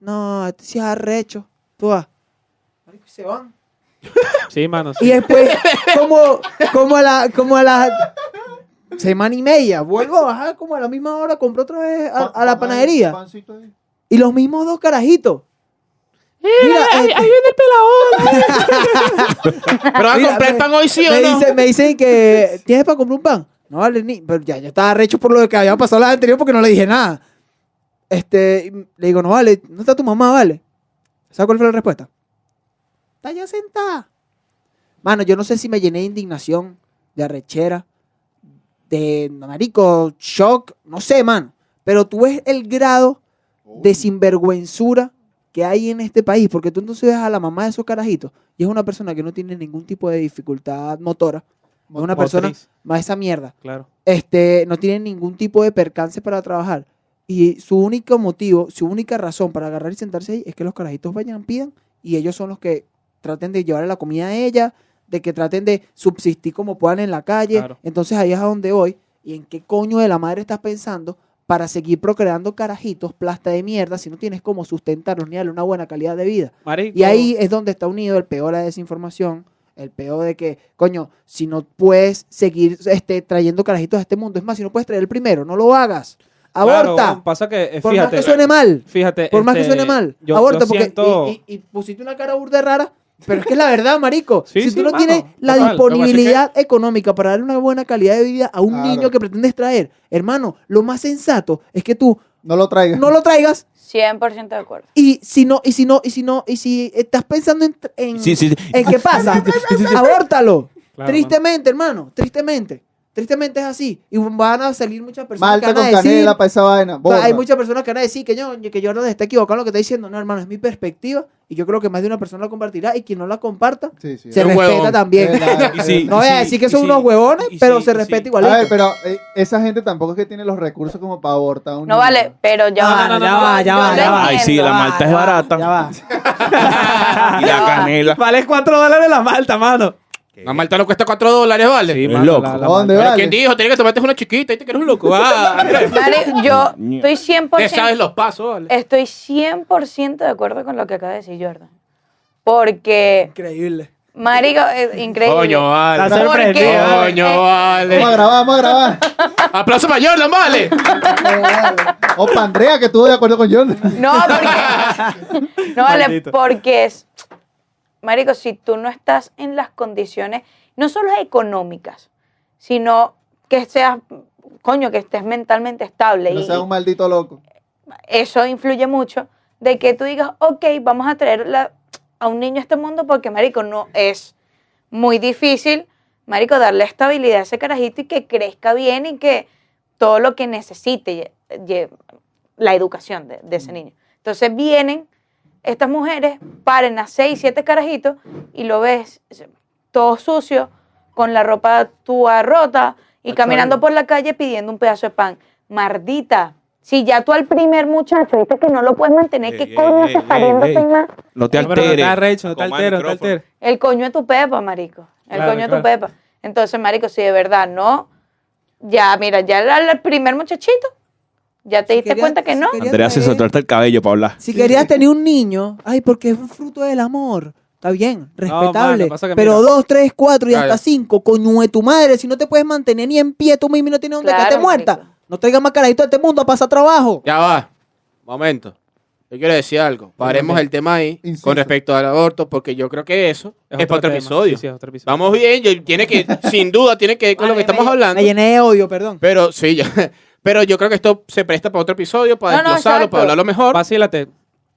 No, este sí es arrecho. Tú vas. Marico, y se van. Sí, mano. sí. Y después, como, como a la, como a la semana y media, vuelvo a bajar como a la misma hora, compro otra vez a, a la Pan- panadería. Y los mismos dos carajitos. Mira, ahí, este, ahí viene el pelado. ¿Pero a Mira, comprar pan hoy sí o me, no? dice- me dicen que tienes para comprar un pan. No vale ni. Pero ya, ya estaba recho por lo que había pasado la anterior porque no le dije nada. Este, le digo, no vale, no está tu mamá, vale. ¿Sabes cuál fue la respuesta? Está ya sentada. Mano, yo no sé si me llené de indignación, de arrechera, de marico, shock, no sé, mano. Pero tú ves el grado de sinvergüenzura que hay en este país, porque tú entonces ves a la mamá de esos carajitos y es una persona que no tiene ningún tipo de dificultad motora, es una persona más esa mierda, Claro. este, no tiene ningún tipo de percance para trabajar y su único motivo, su única razón para agarrar y sentarse ahí es que los carajitos vayan, pidan y ellos son los que traten de llevarle la comida a ella, de que traten de subsistir como puedan en la calle. Claro. Entonces ahí es a donde voy. ¿Y en qué coño de la madre estás pensando para seguir procreando carajitos, plasta de mierda, si no tienes cómo sustentarlos ni darle una buena calidad de vida? Marico, Y ahí es donde está unido el peor de la desinformación, el peor de que, coño, si no puedes seguir este, trayendo carajitos a este mundo, es más, si no puedes traer el primero, no lo hagas. Aborta. pasa que, eh, por más que suene mal. fíjate. Por más que este, suene mal. yo- aborta, yo porque. y- y pusiste una cara burda rara. Pero es que es la verdad, marico. Sí, si sí, tú no mano, tienes la total. disponibilidad económica para darle una buena calidad de vida a un Claro. niño que pretendes traer, hermano, lo más sensato es que tú No lo traigas. no lo traigas 100% de acuerdo. y si no, y si no, y si no, y si estás pensando en, en, Sí, sí, sí. en qué pasa, abórtalo. Claro, tristemente, hermano, tristemente. Tristemente es así. Y van a salir muchas personas que Malta van con a decir, canela para esa vaina. o sea, borra. hay muchas personas que van a decir que, yo, que Jordan está equivocado en lo que está diciendo. No, hermano, es mi perspectiva y yo creo que más de una persona la compartirá y quien no la comparta Sí, sí. se respeta huevón. también. Verdad, Y sí, no voy a decir que son sí, unos huevones, pero sí, se respeta sí. igualito. A ver, pero eh, esa gente tampoco es que tiene los recursos como para abortar un No niño. vale, pero ya No, va. no, no, ya va, ya Yo va, lo ya va. Ay, sí, la malta es barata. Ya va. Y la canela. Vale 4 dólares la malta, mano. La malta no cuesta 4 dólares, ¿vale? Sí, mano, loco. la- la ¿Dónde Pero vale? ¿quién dijo? Tienes que tomarte una chiquita y te quieres un loco. Ah. Mari, yo estoy 100%, ¿Qué sabes los pasos, vale? estoy 100% de acuerdo con lo que acaba de decir Jordan. Porque, Increíble. marico, es increíble. Coño, vale. Porque, sorprendido, Coño, eh, vale. Vamos a grabar, vamos a grabar. Aplauso para Jordan, vale. O para Andrea, que estuvo de acuerdo con John. No, porque. no vale, Maldito. porque es. Marico, si tú no estás en las condiciones, no solo económicas, sino que seas, coño, que estés mentalmente estable. No y, sea un maldito loco. eso influye mucho de que tú digas, ok, vamos a traer la- a un niño a este mundo porque, marico, no es muy difícil, marico, darle estabilidad a ese carajito y que crezca bien y que todo lo que necesite, la educación de, de ese niño. Entonces vienen estas mujeres, paren a seis, siete carajitos y lo ves todo sucio, con la ropa túa rota y caminando por la calle pidiendo un pedazo de pan. Mardita, si ya tú al primer muchacho dices que no lo puedes mantener, Ey, ¿qué ey, coño ey, te está ey, viendo ey. sin más? No te No, pero no alteres. no te alteres, no te alteres. El coño de tu pepa, marico. El Claro, coño claro. tu pepa. Entonces, marico, si de verdad no, ya, mira, ya el primer muchachito, ya te Si diste querías- cuenta que si no. Andrea se hasta el cabello para hablar. Si querías tener un niño, ay, porque es un fruto del amor. Está bien, respetable. mano, pero mira. dos, tres, cuatro y hasta cinco, coño de tu madre, si no te puedes mantener ni en pie, tú mismo no tienes donde Claro, quedarte muerta. marico. No traigas más carajito a este mundo a pasar trabajo. Ya va. Momento. Yo quiero decir algo. Paremos el tema ahí con respecto al aborto, porque yo creo que eso es, para otro tema. episodio. Sí, sí, es otro episodio. Vamos bien, yo- tiene que, sin duda, tiene que ver con lo que estamos hablando. Me llené de odio, perdón. Pero sí, ya. Pero yo creo que esto se presta para otro episodio, para No, no, desglosarlo, exacto. para hablarlo mejor. Vacílate.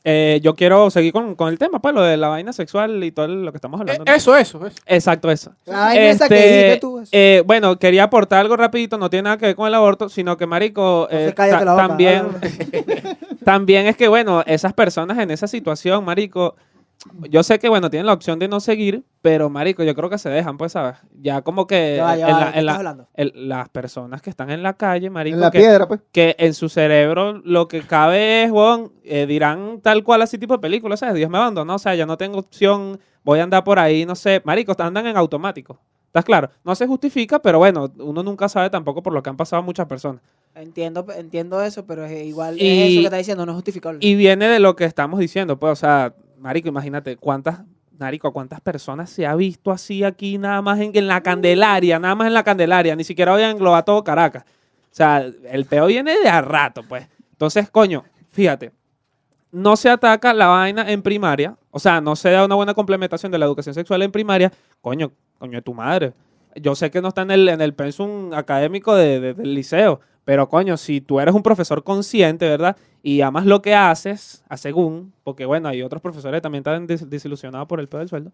Eh, yo quiero seguir con, con el tema, pues, lo de la vaina sexual y todo lo que estamos Eh, hablando. ¿no? Eso, eso, eso. Exacto, eso. La vaina esa que Este, dijiste tú. eso. eh, bueno, quería aportar algo rapidito, no tiene nada que ver con el aborto, sino que, marico, Entonces eh, ta- la boca. también, también es que, bueno, esas personas en esa situación, marico, yo sé que, bueno, tienen la opción de no seguir, pero, marico, yo creo que se dejan, pues, ¿sabes? Ya como que Ya va, ya en va, la- ¿de qué en la- estás hablando? el- las personas que están en la calle, marico, En la que, piedra, pues. que en su cerebro lo que cabe es, weón, eh, dirán tal cual así tipo de películas, ¿sabes? Dios me abandonó, o sea, ya no tengo opción, voy a andar por ahí, no sé, maricos, andan en automático. ¿Estás claro? No se justifica, pero bueno, uno nunca sabe tampoco por lo que han pasado muchas personas. Entiendo, entiendo eso, pero es igual Y- es eso que está diciendo, no es justificable. Y viene de lo que estamos diciendo, pues, o sea, marico, imagínate cuántas, marico, cuántas personas se ha visto así aquí nada más en, en la Candelaria, nada más en la Candelaria, ni siquiera voy a englobar todo Caracas. O sea, el peo viene de a rato, pues. Entonces, coño, fíjate, no se ataca la vaina en primaria, o sea, no se da una buena complementación de la educación sexual en primaria, coño, coño de tu madre. Yo sé que no está en el, en el pensum académico de- de- del liceo, pero coño, si tú eres un profesor consciente, ¿verdad? Y amas lo que haces, a según, porque bueno, hay otros profesores que también están des- desilusionados por el pedo del sueldo.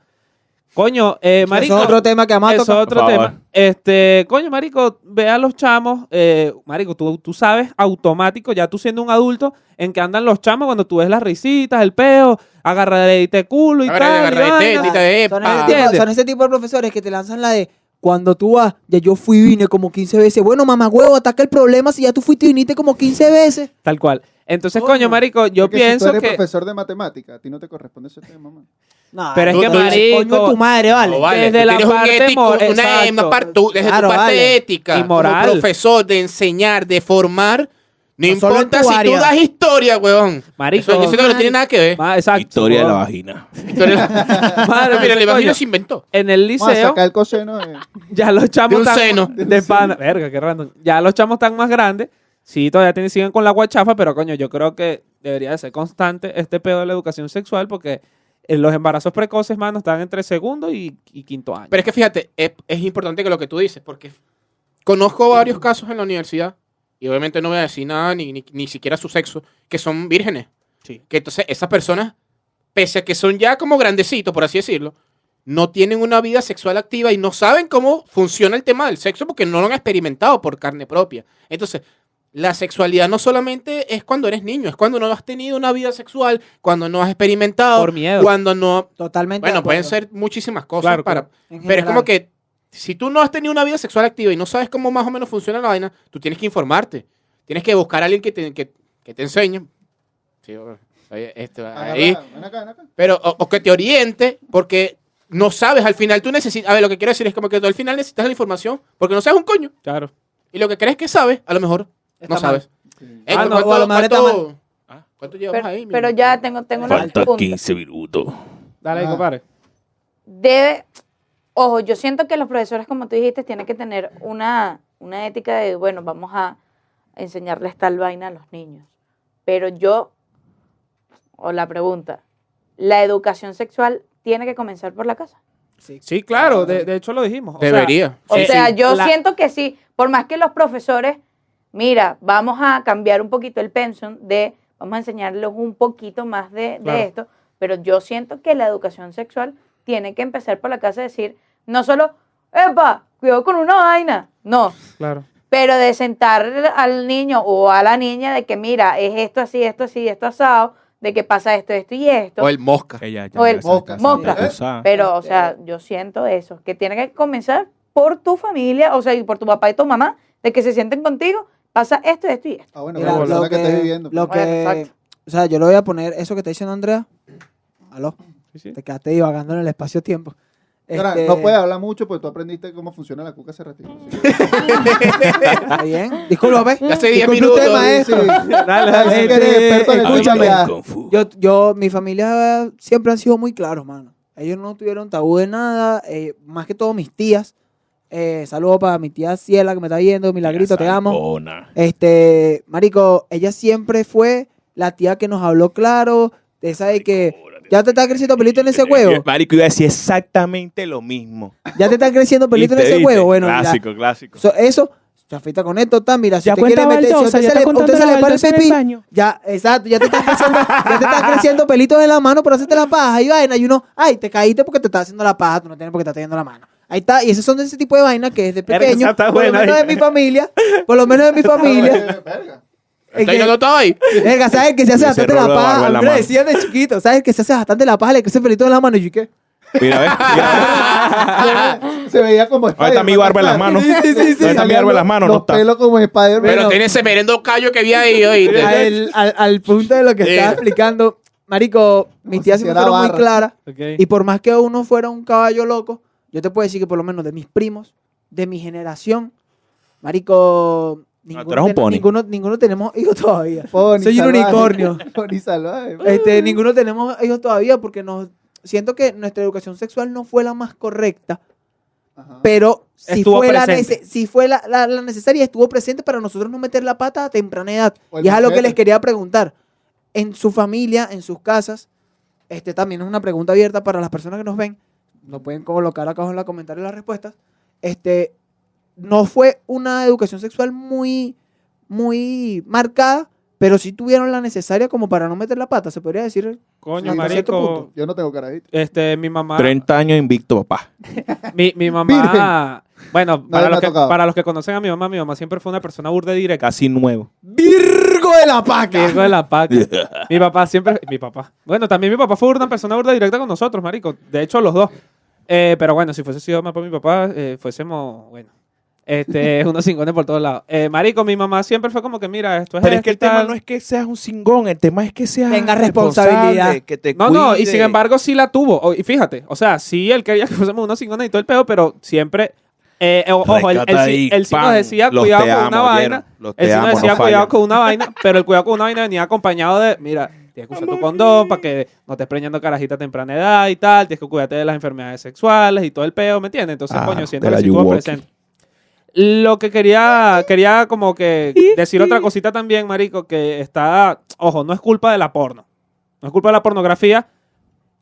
Coño, eh, Eso marico. es otro tema que vamos a Eso es otro tema. Este, coño, marico, ve a los chamos, eh, marico, tú, tú sabes automático, ya tú siendo un adulto, en que andan los chamos cuando tú ves las risitas, el peo, agarradita de culo y Agarra- tal. y agarra de son ese tipo de profesores que te lanzan la de cuando tú vas, ya yo fui y vine como 15 veces. Bueno, mamá huevo, ataca el problema si ya tú fuiste y viniste como 15 veces. Tal cual. Entonces, Coño. coño, marico, yo que si pienso tú eres que... profesor de matemática, a ti no te corresponde ese tema, man. No, Pero es que, marico, Coño, tu madre, vale. No, vale, Desde la tienes un parte ético, una, exacto. una par- tú- desde Claro, tu parte vale. ética, Y moral. como profesor de enseñar, de formar, no, en importa si área. tú das historia, weón. Marico. Eso yo siento que no tiene nada que ver. Ma- exacto. Historia de la vagina. Historia- Madre, Mira, coño, imagino se inventó. En el Vamos a liceo, sacar el coseno de... ya los chamos De un están seno. de pana. Verga, qué random. Ya los chamos están más grandes. Sí, todavía tienen, siguen con la guachafa, pero coño, yo creo que debería de ser constante este pedo de la educación sexual porque eh, los embarazos precoces, mano, están entre segundo y, y quinto año. Pero es que fíjate, es, es importante que lo que tú dices, porque conozco varios casos en la universidad, y obviamente no voy a decir nada, ni, ni, ni siquiera su sexo, que son vírgenes. Sí. Que entonces esas personas, pese a que son ya como grandecitos, por así decirlo, no tienen una vida sexual activa y no saben cómo funciona el tema del sexo porque no lo han experimentado por carne propia. Entonces, la sexualidad no solamente es cuando eres niño, es cuando no has tenido una vida sexual, cuando no has experimentado, Por miedo. cuando no... Totalmente. Bueno, pueden ser muchísimas cosas Claro, para... Pero es como que si tú no has tenido una vida sexual activa y no sabes cómo más o menos funciona la vaina, tú tienes que informarte. Tienes que buscar a alguien que te, que, que te enseñe. Sí, esto, ahí. Agarra, ven acá, ven acá. Pero, o, o que te oriente, porque no sabes, al final tú necesitas. A ver, lo que quiero decir es como que tú al final necesitas la información, porque no sabes un coño. Claro. Y lo que crees que sabes, a lo mejor Está no sabes. Sí. Eh, Ah, no, ¿cuánto, o a lo mejor está cuánto- ah, ¿cuánto llevamos Pero, ahí? mi pero ya tengo, tengo una Falta pregunta. 15 minutos. Dale, Ah. compadre. Debe, ojo, yo siento que los profesores, como tú dijiste, tienen que tener una, una ética de, bueno, vamos a enseñarles tal vaina a los niños. Pero yo, o la pregunta, ¿la educación sexual tiene que comenzar por la casa? Sí. Sí, claro, de, de hecho lo dijimos. O sea, Debería. O Sí, sea, sí. yo La- siento que sí, por más que los profesores, mira, vamos a cambiar un poquito el pensum de, vamos a enseñarles un poquito más de, de Claro. esto, pero yo siento que la educación sexual tiene que empezar por la casa y decir, no solo, epa, cuidado con una vaina, no, Claro. pero de sentar al niño o a la niña de que, mira, es esto así, esto así, esto asado, de que pasa esto, esto y esto. O el mosca. Que O el tanta cosa. Pero, o sea, yo siento eso, que tiene que comenzar por tu familia, o sea, y por tu papá y tu mamá, de que se sienten contigo, pasa esto, esto y esto. Ah, bueno, Mira, la lo persona que, estés viviendo. lo que- o sea, yo le voy a poner eso que está diciendo Andrea. Aló, Sí, sí. te quedaste divagando en el espacio-tiempo. Ahora, Este, No puedes hablar mucho porque tú aprendiste cómo funciona la cuca hace ratito. Está bien. Disculpa, ¿ves? Ya hace 10 Disculpe minutos. usted, maestro. Sí. Dale, Así dale. que eres experto en el escúchame. Yo, yo, mi familia siempre han sido muy claros, mano. Ellos no tuvieron tabú de nada, eh, más que todo mis tías. Eh, saludos para mi tía Ciela que me está viendo, Milagrito, te amo. Este, marico, ella siempre fue la tía que nos habló claro, de esa de que ya te está creciendo pelito en ese huevo, Marico, iba a decir exactamente lo mismo. ya te está creciendo pelito en ¿Viste, ese viste? huevo. Bueno, mira, Clásico, clásico. so- eso, se afeita con esto, está, mira, si Ya usted quiere meter, si baldosa, usted ya se está le, contando usted se la le para el baldosa en el pipí, baño. ya, exacto, ya te está creciendo, ya te está creciendo pelitos en la mano por hacerte la paja y vaina, y uno, ay, te caíste porque te está haciendo la paja, tú no tienes por qué estar teniendo la mano. Ahí está, y esos son de ese tipo de vainas que desde Verga, pequeño, está por lo buena, menos de mi familia, por lo menos de mi familia, Verga. Es ¿Está que- yendo todo ahí? Verga, ¿sabes que se hace bastante la paja? A mí me decían de chiquito, ¿sabes que se hace bastante la paja? Le crece pelito en la mano y yo, ¿qué? Mira, ¿ves? Mira. Se veía como Ahí está mi barba en las manos. Sí, sí, sí, Ahí está mi barba en las manos. No está. pelos como Spider-Man. Pero tiene ese merendo callo que había ahí, oíste. Al, al- al punto de lo que Sí. estaba explicando, Marico, mis tías si siempre fueron muy claras. Y por más que uno fuera un caballo loco, yo te puedo decir que por lo menos de mis primos, de mi generación, Marico, ninguno, tú eres un ten- pony. ninguno, ninguno tenemos hijos todavía. Pony Soy un unicornio. Pony salvaje. Este, ninguno tenemos hijos todavía porque nos siento que nuestra educación sexual no fue la más correcta, Ajá. pero si Estuvo fue, la, si fue la, la- la necesaria, estuvo presente para nosotros no meter la pata a temprana edad. Y es algo que machete. les quería preguntar. En su familia, en sus casas, este también es una pregunta abierta para las personas que nos ven. Lo pueden colocar acá en los comentarios las respuestas. Este, no fue una educación sexual muy, muy marcada, pero sí tuvieron la necesaria como para no meter la pata, se podría decir. Coño, Sí, marico. punto. Yo no tengo carajito. Este, mi mamá. 30 años invicto, papá. Mi, mi mamá. Bueno, para los, que, para los que conocen a mi mamá, mi mamá siempre fue una persona burda y directa. Casi nuevo. Virgo de la paca. Virgo de la paca. mi papá siempre. Mi papá. Bueno, también mi papá fue una persona burda directa con nosotros, marico. De hecho, los dos. Eh, pero bueno, si fuese sido más por mi papá, eh, fuésemos. Bueno. Este, unos cincones por todos lados. Eh, marico, mi mamá siempre fue como que, mira, esto es Pero es que el tema no es que seas un cingón, el tema es que seas Tenga responsabilidad. responsable, Que te No, no, y sin embargo sí la tuvo. O- y fíjate, o sea, sí él quería que fuésemos unos cincones y todo el pedo, pero siempre. eh, ojo, Rescata sí, ahí, él sí nos pan. decía cuidado con amo, una vaina. nos amo, decía no cuidado con una vaina, pero el cuidado con una vaina venía acompañado de, mira, tienes que usar tu condón para que no estés preñando carajita a temprana edad y tal, tienes que cuidarte de las enfermedades sexuales y todo el peo, ¿me entiendes? Entonces, Ah, coño, siento la que sí estuvo presente. Lo que quería, quería como que decir otra cosita también, marico, que está, ojo, no es culpa de la porno. No es culpa de la pornografía.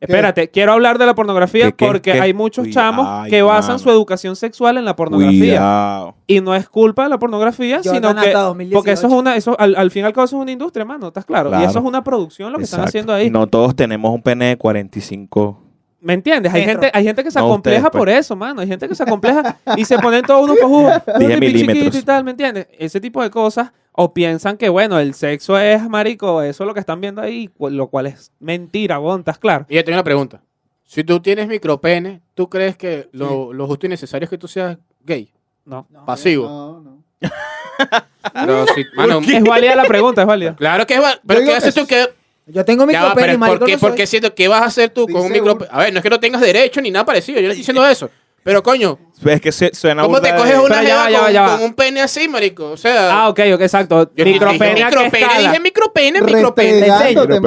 Espérate, quiero hablar de la pornografía ¿Qué, qué, porque qué? hay muchos chamos que basan mano. su educación sexual en la pornografía. Cuidado. Y no es culpa de la pornografía, sino que 2018. porque eso es una, eso al, al fin y al cabo eso es una industria, mano, ¿estás claro? Y eso es una producción lo que están haciendo ahí. No todos tenemos un pene de 45. ¿Me entiendes? Hay Metro. gente, hay gente que se No acompleja ustedes, pues. por eso, mano. Hay gente que se acompleja y se ponen todos unos cojudos. Dije un pipí milímetros. chiquito y tal, ¿me entiendes? Ese tipo de cosas. O piensan que, bueno, el sexo es, marico, eso es lo que están viendo ahí, cu- lo cual es mentira, bon, ¿estás claro? Y yo tengo una pregunta. Si tú tienes micropene, ¿tú crees que lo, lo justo y necesario es que tú seas gay? No. Pasivo. No, no. Pero si- mano, Es válida la pregunta, es válida. claro que es. va- Pero Yo digo ¿qué haces que tú? que Yo tengo micropene marico ¿por qué, no soy. por qué siento que vas a hacer tú con un micropene? A ver, no es que no tengas derecho ni nada parecido. Yo no estoy diciendo eso. Pero coño, Es que suena ¿cómo te coges de- una Pero ya va, jeva ya va, con, ya va. con un pene así, marico? O sea, Ah, ok, ok, exacto. yo Micropene, dije ¿a qué micropene, dije micropene, micropene.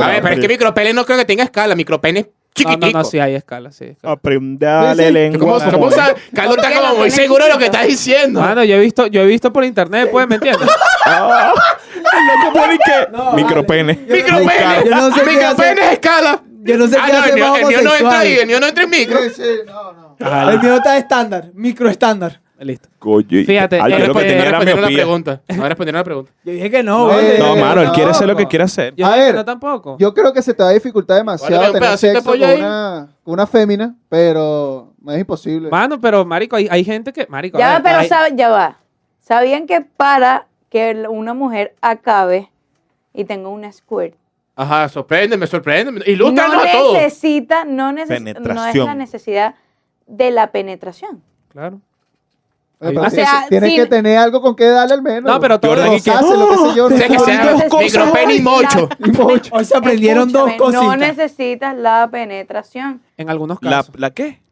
A ver, pero es que micropene no creo que tenga escala. Micropene es No, chiquitico. no, no, sí, hay escala, sí. hay escala. Aprende a darle Sí, sí. lengua. ¿Cómo? Carlos está como muy seguro de lo que estás diciendo. Mano, yo he visto, yo he visto por internet, pues, ¿me entiendes? Ah, el loco pone que- Micropene. Micropene. Yo no sé Micropene es escala. Yo no sé Ah, qué no, hace el mío, más el mío no entra ahí, el mío no entra en micro. Sí, sí, no, no. El mío está estándar, micro estándar. listo. Coño, Fíjate, ay, yo lo que tenía no era respondieron la pregunta. No respondieron la pregunta. Yo dije que no, No, vale. eh, No, mano, él no, quiere hacer lo no. que quiere hacer. Yo A ver, no tampoco. Yo creo que se te va a dificultar demasiado un tener sexo con ahí. una, con una fémina, pero no es imposible. Mano, pero, marico, hay, hay gente que... Marico, Ya va, ver, pero hay- sabe- ya va. ¿Sabían que para que una mujer acabe y tenga una squirt, Ajá, sorpréndeme, sorpréndeme. no Ilústranos a todos. necesita, no, neces- no es la necesidad de la penetración. Claro. Pero O sea, tienes sí. que tener algo con que darle al menos. No, pero todo lo que sé yo. Sea, que no, no, y mocho. Hoy se aprendieron dos Escúchame, No cositas. necesitas la penetración. En algunos ¿La, casos. ¿La qué? La.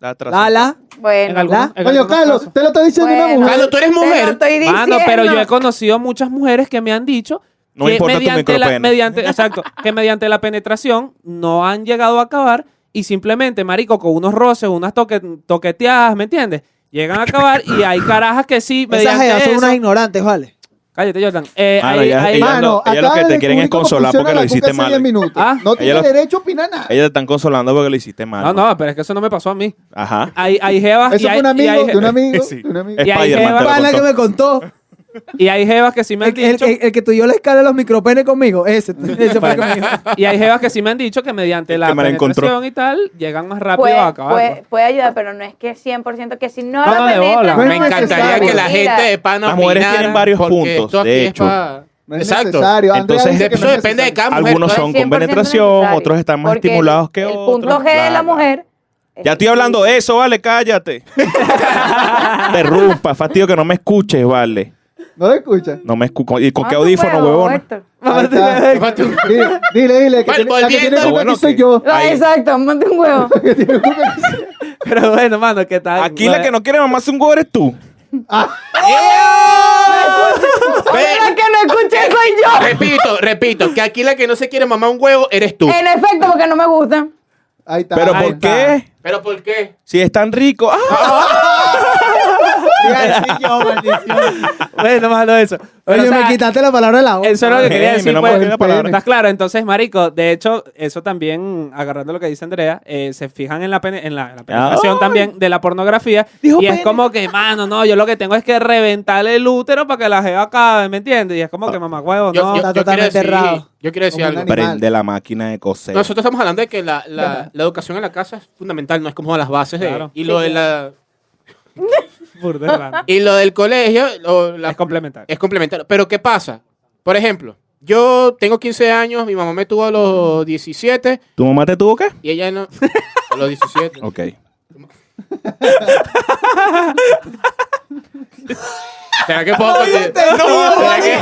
La. En Bueno, algunos Carlos, te lo está diciendo una mujer. Carlos, tú eres te lo mujer. estoy diciendo. Mano, pero yo he conocido muchas mujeres que me han dicho No que importa tu mediante la, micropene. mediante, exacto, que mediante la penetración no han llegado a acabar y simplemente, marico, con unos roces, unas toque, toqueteadas, ¿me entiendes? Llegan a acabar y hay carajas que sí, Esas mediante son eso- unas ignorantes, ¿vale? Cállate, Jordan. Eh, Mano, hay- ella- hay- ella- Mano, lo- ella lo que te quieren es descubrir cómo consolar funciona porque la lo hiciste cuca mal. minutos. Ah. No Ella tiene lo- derecho a opinar nada. Ellas te están consolando porque lo hiciste mal. No, no, pero es que eso no me pasó a mí. Ajá. Hay, hay jevas Eso y hay, fue un y hay amigo, je- de un amigo, Sí. de un amigo. Y hay Spider-Man te lo Pana que me contó. Y hay jevas que sí me han El, el- dicho. el- el que tú y yo le escala los micropenes conmigo. Ese, ese fue el dijo. Y hay jevas que sí me han dicho que mediante la Que me la encontró. penetración y tal, llegan más rápido puede, a acabar. puede, pues. puede ayudar, pero no es que 100% que si no, No, la no, de. No es Me encantaría que la gente de pana Las mujeres tienen varios puntos, de hecho. pa- No es Exacto. Entonces, Eso no depende de cada mujer. Algunos ¿no? son con 100% penetración, necesario. otros están más Porque estimulados que el otros. punto G de la mujer. Ya estoy hablando de eso, vale, cállate. Interrumpa, fastidio que no me escuches, vale. ¿No lo escuchas? No me escucho. ¿Y con Ah, qué audífono, huevón? Dile, dile, dile, que Bueno, tiene, la que tiene culpa Bueno, aquí soy yo. Ah, Ahí. exacto, mate un huevo. Pero bueno, mano, ¿qué tal? Aquí la que no quiere mamarse un huevo eres tú. La que no escuché soy yo. Repito, repito, que aquí la que no se quiere mamar un huevo eres tú. En efecto, porque no me gusta. Ahí está. ¿Pero Ahí por está. qué? ¿Pero por qué? Si es tan rico. ¡Ah! Yo, maldición. Bueno, mano, eso. Pero, Oye, o sea, me quitaste la palabra de la boca. Eso es lo que quería decir. pues. ¿Estás claro? Entonces, marico, de hecho, eso también, agarrando lo que dice Andrea, eh, se fijan en la, pene- en la, en la penetración Ay. también de la pornografía. Dijo y es como que, mano, no, yo lo que tengo es que reventarle el útero para que la jeva acabe, ¿me entiendes? Y es como que, mamá, huevo, Yo, no. yo- está yo totalmente errado. yo quiero decir algo. Prende la máquina de coser. Nosotros estamos hablando de que la, la, la educación en la casa es fundamental, no es como las bases de... Claro. Y lo, de la, de. y lo del colegio lo- la- Es complementario. es complementario. Pero ¿qué pasa? Por ejemplo, yo tengo 15 años, mi mamá me tuvo a los 17 ¿Tu mamá te tuvo qué? y ella no... A los 17. Ok. ¿Será que puedo continuar? ¿Será que-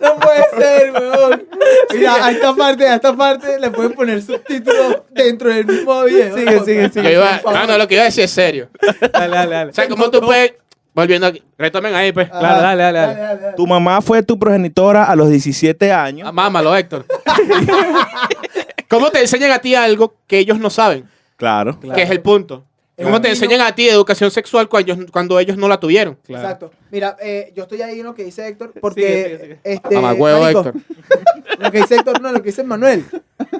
No puede ser, weón. Mira, a esta parte, a esta parte le pueden poner subtítulos dentro del mismo video. Sigue, sigue, sigue. Iba- ah, no, lo que iba a decir es serio. Dale, dale, dale. O sea, ¿cómo tú puedes... Volviendo aquí, retomen ahí, pues. Claro, dale, dale, dale. Tu mamá fue tu progenitora a los 17 años. Ah, Mámalo, Héctor. ¿Cómo te enseñan a ti algo que ellos no saben? Claro. Que es el punto. ¿Cómo te enseñan a ti educación sexual cuando ellos, cuando ellos no la tuvieron? Claro. Exacto. Mira, eh, yo estoy ahí en lo que dice Héctor, Sigue, porque sigue, sigue. este. Marico, Héctor. Lo que dice Héctor, no, lo que dice Manuel.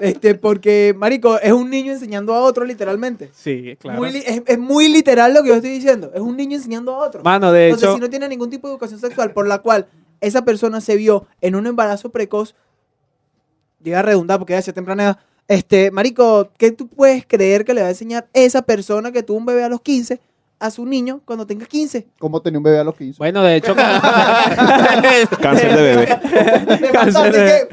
Este, porque, marico, es un niño enseñando a otro, literalmente. Sí, claro. Muy es, es muy literal lo que yo estoy diciendo. Es un niño enseñando a otro. Mano, de Entonces, hecho, si no tiene ningún tipo de educación sexual por la cual esa persona se vio en un embarazo precoz, llega a redundar porque ya decía temprana edad, este, marico, ¿qué tú puedes creer que le va a enseñar esa persona que tuvo un bebé a los 15 a su niño cuando tenga 15? ¿Cómo tenía un bebé a los 15? bueno, de hecho, Cáncer de bebé. Cáncer de-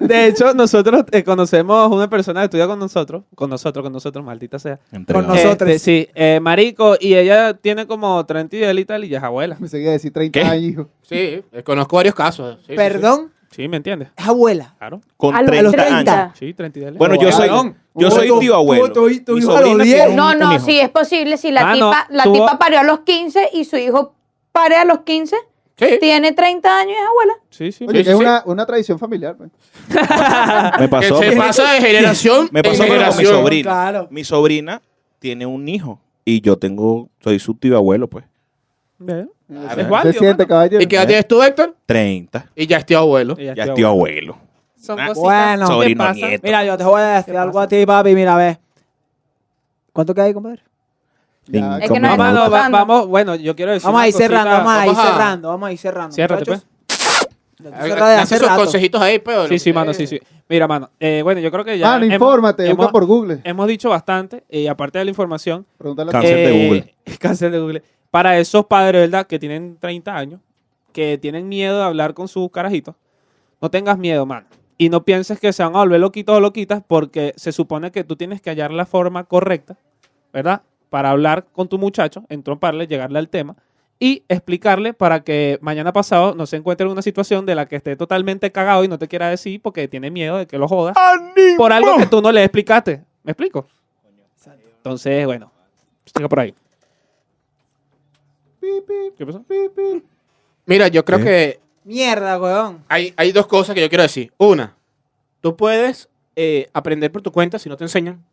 de hecho, nosotros eh, conocemos una persona que estudia con nosotros, con nosotros, con nosotros, maldita sea. Entregado. Con nosotros. Este, sí, eh, marico, y ella tiene como 30 y él y tal, y ya es abuela. Me seguía a decir 30 ¿Qué? años, hijo. Sí, eh, conozco varios casos. Sí, sí, sí. Sí, ¿me entiendes? es abuela. Claro. Con A los 30, 30. años. Sí, 30 y dale. Bueno, yo soy, yo soy tío abuelo. tuvo- tuvo Mi hijo a los sobrina 10. tiene un- No, no, sí es posible. Si la, Ah, no, tipa, la tuvo- tipa parió a los 15 y su hijo pare a los 15, Sí. tiene 30 años y es abuela. Sí, sí. Oye, es sí. una, una tradición familiar. pues. Me Que pasó. se me- pasa de generación Me en pasó con mi generación. sobrina. Claro. Mi sobrina tiene un hijo y yo tengo, soy su tío abuelo, pues. Ve. Es Se siente, caballero. ¿Y qué edad tienes tú, Héctor? 30. Y ya es tío abuelo. Y ya es tío abuelo. Son Ah, cositas Bueno. que Sobrino pasan. nieto. Mira, yo te voy a decir ¿Qué algo a pasa? ti, papi. Mira, ve. ¿Cuánto queda ahí, compadre? Ya, Es que no No, es mano, nada. va- vamos, bueno, yo quiero decir. Vamos a ir cerrando, vamos a ir Vamos cerrando, vamos a ir cerrando. Ciérrate, pues. Hace rato. consejitos ahí, pero. Sí, sí, mano, sí, sí. Mira, mano, eh, bueno, yo creo que ya. Mano, hemos- infórmate, hemos, busca por Google. hemos dicho bastante, y aparte de la información. Pregúntale a Cáncer de eh, Google. Cáncer de Google. Para esos padres, ¿verdad? Que tienen 30 años, que tienen miedo de hablar con sus carajitos, no tengas miedo, mano. Y no pienses que se van a volver loquitos o loquitas porque se supone que tú tienes que hallar la forma correcta, ¿verdad? Para hablar con tu muchacho, entromparle, llegarle al tema y explicarle para que mañana pasado no se encuentre en una situación de la que esté totalmente cagado y no te quiera decir porque tiene miedo de que lo jodas por algo que tú no le explicaste. ¿Me explico? Entonces, bueno, siga por ahí. ¿Qué pasó? Mira, yo creo que Mierda, weón. hay, hay dos cosas que yo quiero decir. Una, tú puedes eh, aprender por tu cuenta si no te enseñan.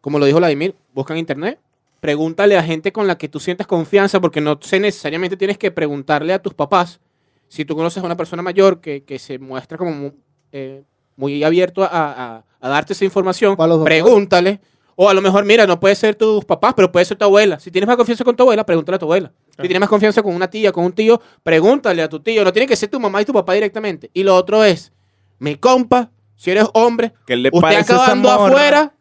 Como lo dijo Vladimir, busca en internet. Pregúntale a gente con la que tú sientas confianza, porque no sé necesariamente tienes que preguntarle a tus papás. Si tú conoces a una persona mayor que, que se muestra como eh, muy abierto a, a- a darte esa información, los doctores. pregúntale. O a lo mejor, mira, no puede ser tus papás, pero puede ser tu abuela. Si tienes más confianza con tu abuela, pregúntale a tu abuela. Si tienes más confianza con una tía, con un tío, pregúntale a tu tío. No tiene que ser tu mamá y tu papá directamente. Y lo otro es, mi compa, si eres hombre, ¿Qué le usted acabando afuera,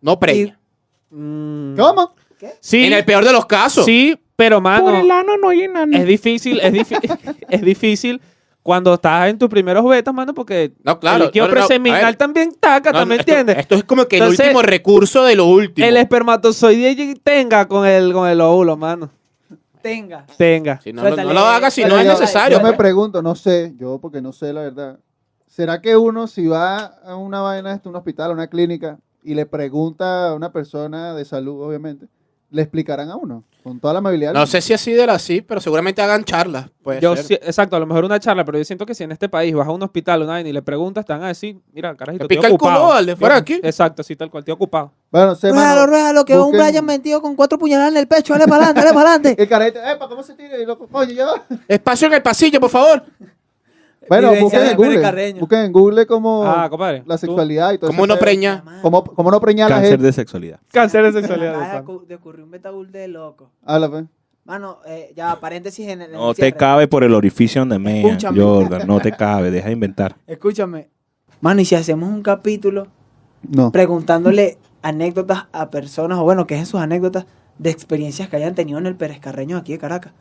no preña. Mm, ¿Cómo? Sí, En el peor de los casos. sí, pero mano, Por el ano no hay enano. es difícil, es, difí- es difícil cuando estás en tus primeros betas, mano, porque No, claro. el líquido No, preseminal a ver. también taca, ¿también esto- entiendes? Esto es como que el último recurso de lo último. el espermatozoide tenga con el, con el óvulo, mano. Tenga. Tenga. Si no, no, Suéltale, no lo hagas si no es necesario. Yo me pregunto, no sé, yo porque no sé la verdad. ¿Será que uno si va a una vaina, esto, un hospital, a una clínica, y le pregunta a una persona de salud, obviamente, le explicarán a uno. Con toda la amabilidad. No sé si así de así, pero seguramente hagan charlas. Puede Yo ser. sí- exacto, a lo mejor una charla, pero yo siento que si en este país vas a un hospital una vez y le preguntas, te van a decir, mira, carajito, Te pica el culo, ocupado. vale, fuera aquí. Exacto, sí, tal cual, estoy ocupado. Bueno, sé, Ruéalo, mano, ruéalo, que un Brian metido con cuatro puñaladas en el pecho. Dale para adelante, dale para adelante. El carete, epa, ¿cómo se tira? Y loco, oye, ya va. Espacio en el pasillo, por favor. Bueno, busquen de en Google. Busquen en Google como Ah, compadre. la tú- sexualidad y todo uno pedo. preña. Cómo, cómo no preñar a la Cáncer gente. de sexualidad. Cáncer de Me sexualidad. de de pana. ocu- de ocurrir un betabul de loco. Habla, pues. Mano, eh, ya, paréntesis en el. en No el te cierre. cabe por el orificio donde mea, Escúchame. Jordan. No te cabe, deja de inventar. Escúchame. Mano, y si hacemos un capítulo No. preguntándole anécdotas a personas, o bueno, que es sus anécdotas de experiencias que hayan tenido en el Pérez Carreño aquí de Caracas.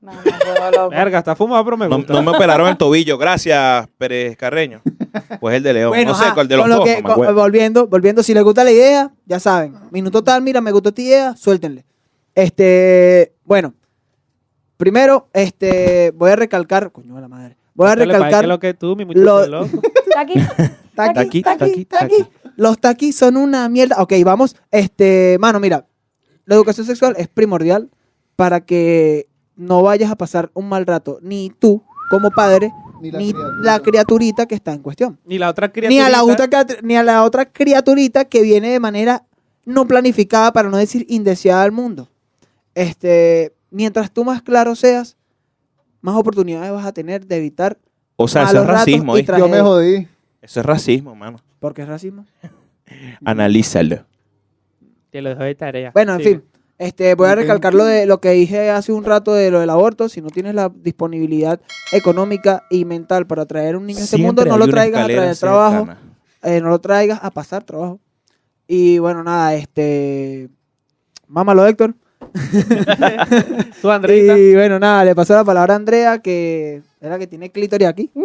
Loco. Verga, está fumado, pero me No, gusta. no me operaron el tobillo, gracias, Pérez Carreño. Pues el de León. Bueno, no sé ajá, cuál de los con lo dos. que- mamá, con- volviendo, volviendo, si les gusta la idea, ya saben. Minuto tal, mira, me gustó esta idea, suéltenle. Este, bueno, primero, este, voy a recalcar, coño de la madre, voy a Dale, pa' recalcar que lo que tú, mi muchacho lo- loco. Taqui, Taqui, Taqui, taqui, taqui, taqui. taqui. Los taquis son una mierda. Ok, vamos. Este, mano, mira. La educación sexual es primordial para que no vayas a pasar un mal rato. Ni tú, como padre, Ni ni la criaturita que está en cuestión. Ni la otra Ni criatura. a, la otra, cri- ni a la otra criaturita que viene de manera no planificada, para no decir indeseada al mundo. Este, mientras tú más claro seas, más oportunidades vas a tener de evitar. O sea, eso es racismo, tra- Yo me jodí. Eso es racismo, mano. Porque es racismo. Analízalo. Te lo dejo de tarea. Bueno, en Sí. fin. Este, voy a recalcar lo de lo que dije hace un rato de lo del aborto. Si no tienes la disponibilidad económica y mental para traer un niño a este mundo, no lo traigas a traer trabajo. eh, no lo traigas a pasar trabajo. Y bueno, nada, este. Mámalo, Héctor. Tú, Andreita. Y bueno, nada, le pasó la palabra a Andrea, que era que tiene clítoris aquí.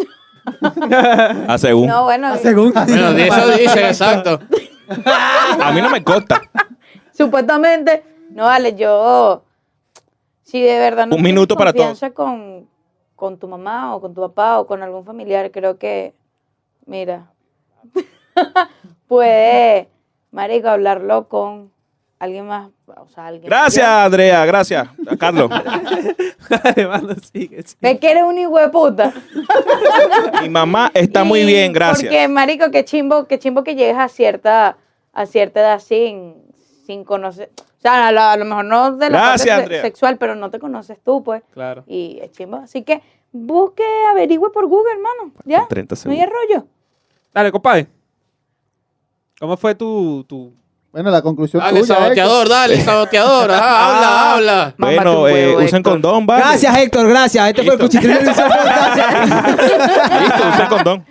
Ah, según. No, bueno, Según. Bueno, de eso dice, exacto. A mí no me consta. supuestamente, no vale, yo, si de verdad no Un minuto para confianza con, con tu mamá o con tu papá o con algún familiar, creo que, mira, puede, marico, hablarlo con alguien más, o sea, alguien Gracias, mayor. Andrea. Gracias. A Carlos. Además, sigue, sigue. Ve que eres un hijo de puta. Mi mamá está muy bien, gracias. Porque, marico, qué chimbo, qué chimbo que llegues a cierta, a cierta edad sin, sin conocer, sea, a lo, a lo mejor no de la Gracias, parte se- sexual, pero no te conoces tú, pues. Claro. Y es chimbo. Así que busque, averigüe por Google, hermano. Ya. 30 No hay segundos. rollo. Dale, compadre. ¿Cómo fue tu, tu... Bueno, la conclusión Dale, tuya, saboteador, dale, saboteador. Ah. habla, habla. Mámate Bueno, eh, usen condón, ¿vale? Gracias, Héctor, gracias. Este fue el cuchitril de Gracias. Listo, usen condón.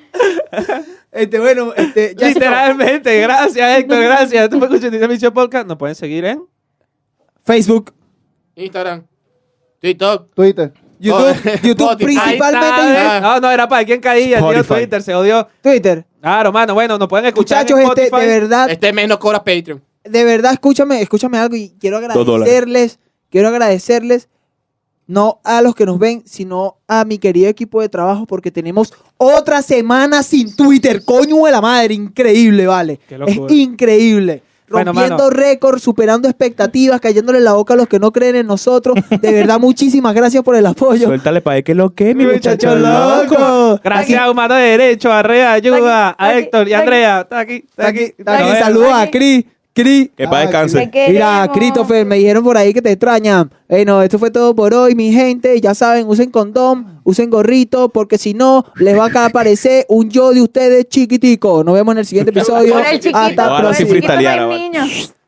Este, bueno, este, ya Literalmente, gracias, Héctor, gracias. Tú me escuchas en Misión Podcast. Nos pueden seguir en Facebook, Instagram, TikTok. Twitter. YouTube, Spotify. YouTube Ahí principalmente está, ¿ves? No, no, era para quien caía, tío. Spotify. Twitter se odió. Twitter. Claro, mano, bueno, nos pueden escuchar Muchachos, en este, Spotify. de verdad, Este mes no cobra Patreon. de verdad, escúchame, escúchame algo y quiero dólares. agradecerles, quiero agradecerles no a los que nos ven, sino a mi querido equipo de trabajo porque tenemos otra semana sin Twitter, coño de la madre, increíble, vale. Qué Es increíble. Bueno, Rompiendo récords, superando expectativas, cayéndole la boca a los que no creen en nosotros. De verdad, muchísimas gracias por el apoyo. Suéltale para que lo que, mi muchacho loco. Gracias a Humano de Derecho, a Rea, ayuda, a Héctor y a. Andrea. Está aquí, está aquí. Saludos a. Cris. Cris. Que para Ah, descanse. Mira, Christopher, me dijeron por ahí que te extrañan. Bueno, esto fue todo por hoy, mi gente. Ya saben, usen condón, usen gorrito, porque si no, les va a aparecer un yo de ustedes chiquitico. Nos vemos en el siguiente episodio. Hasta Ahora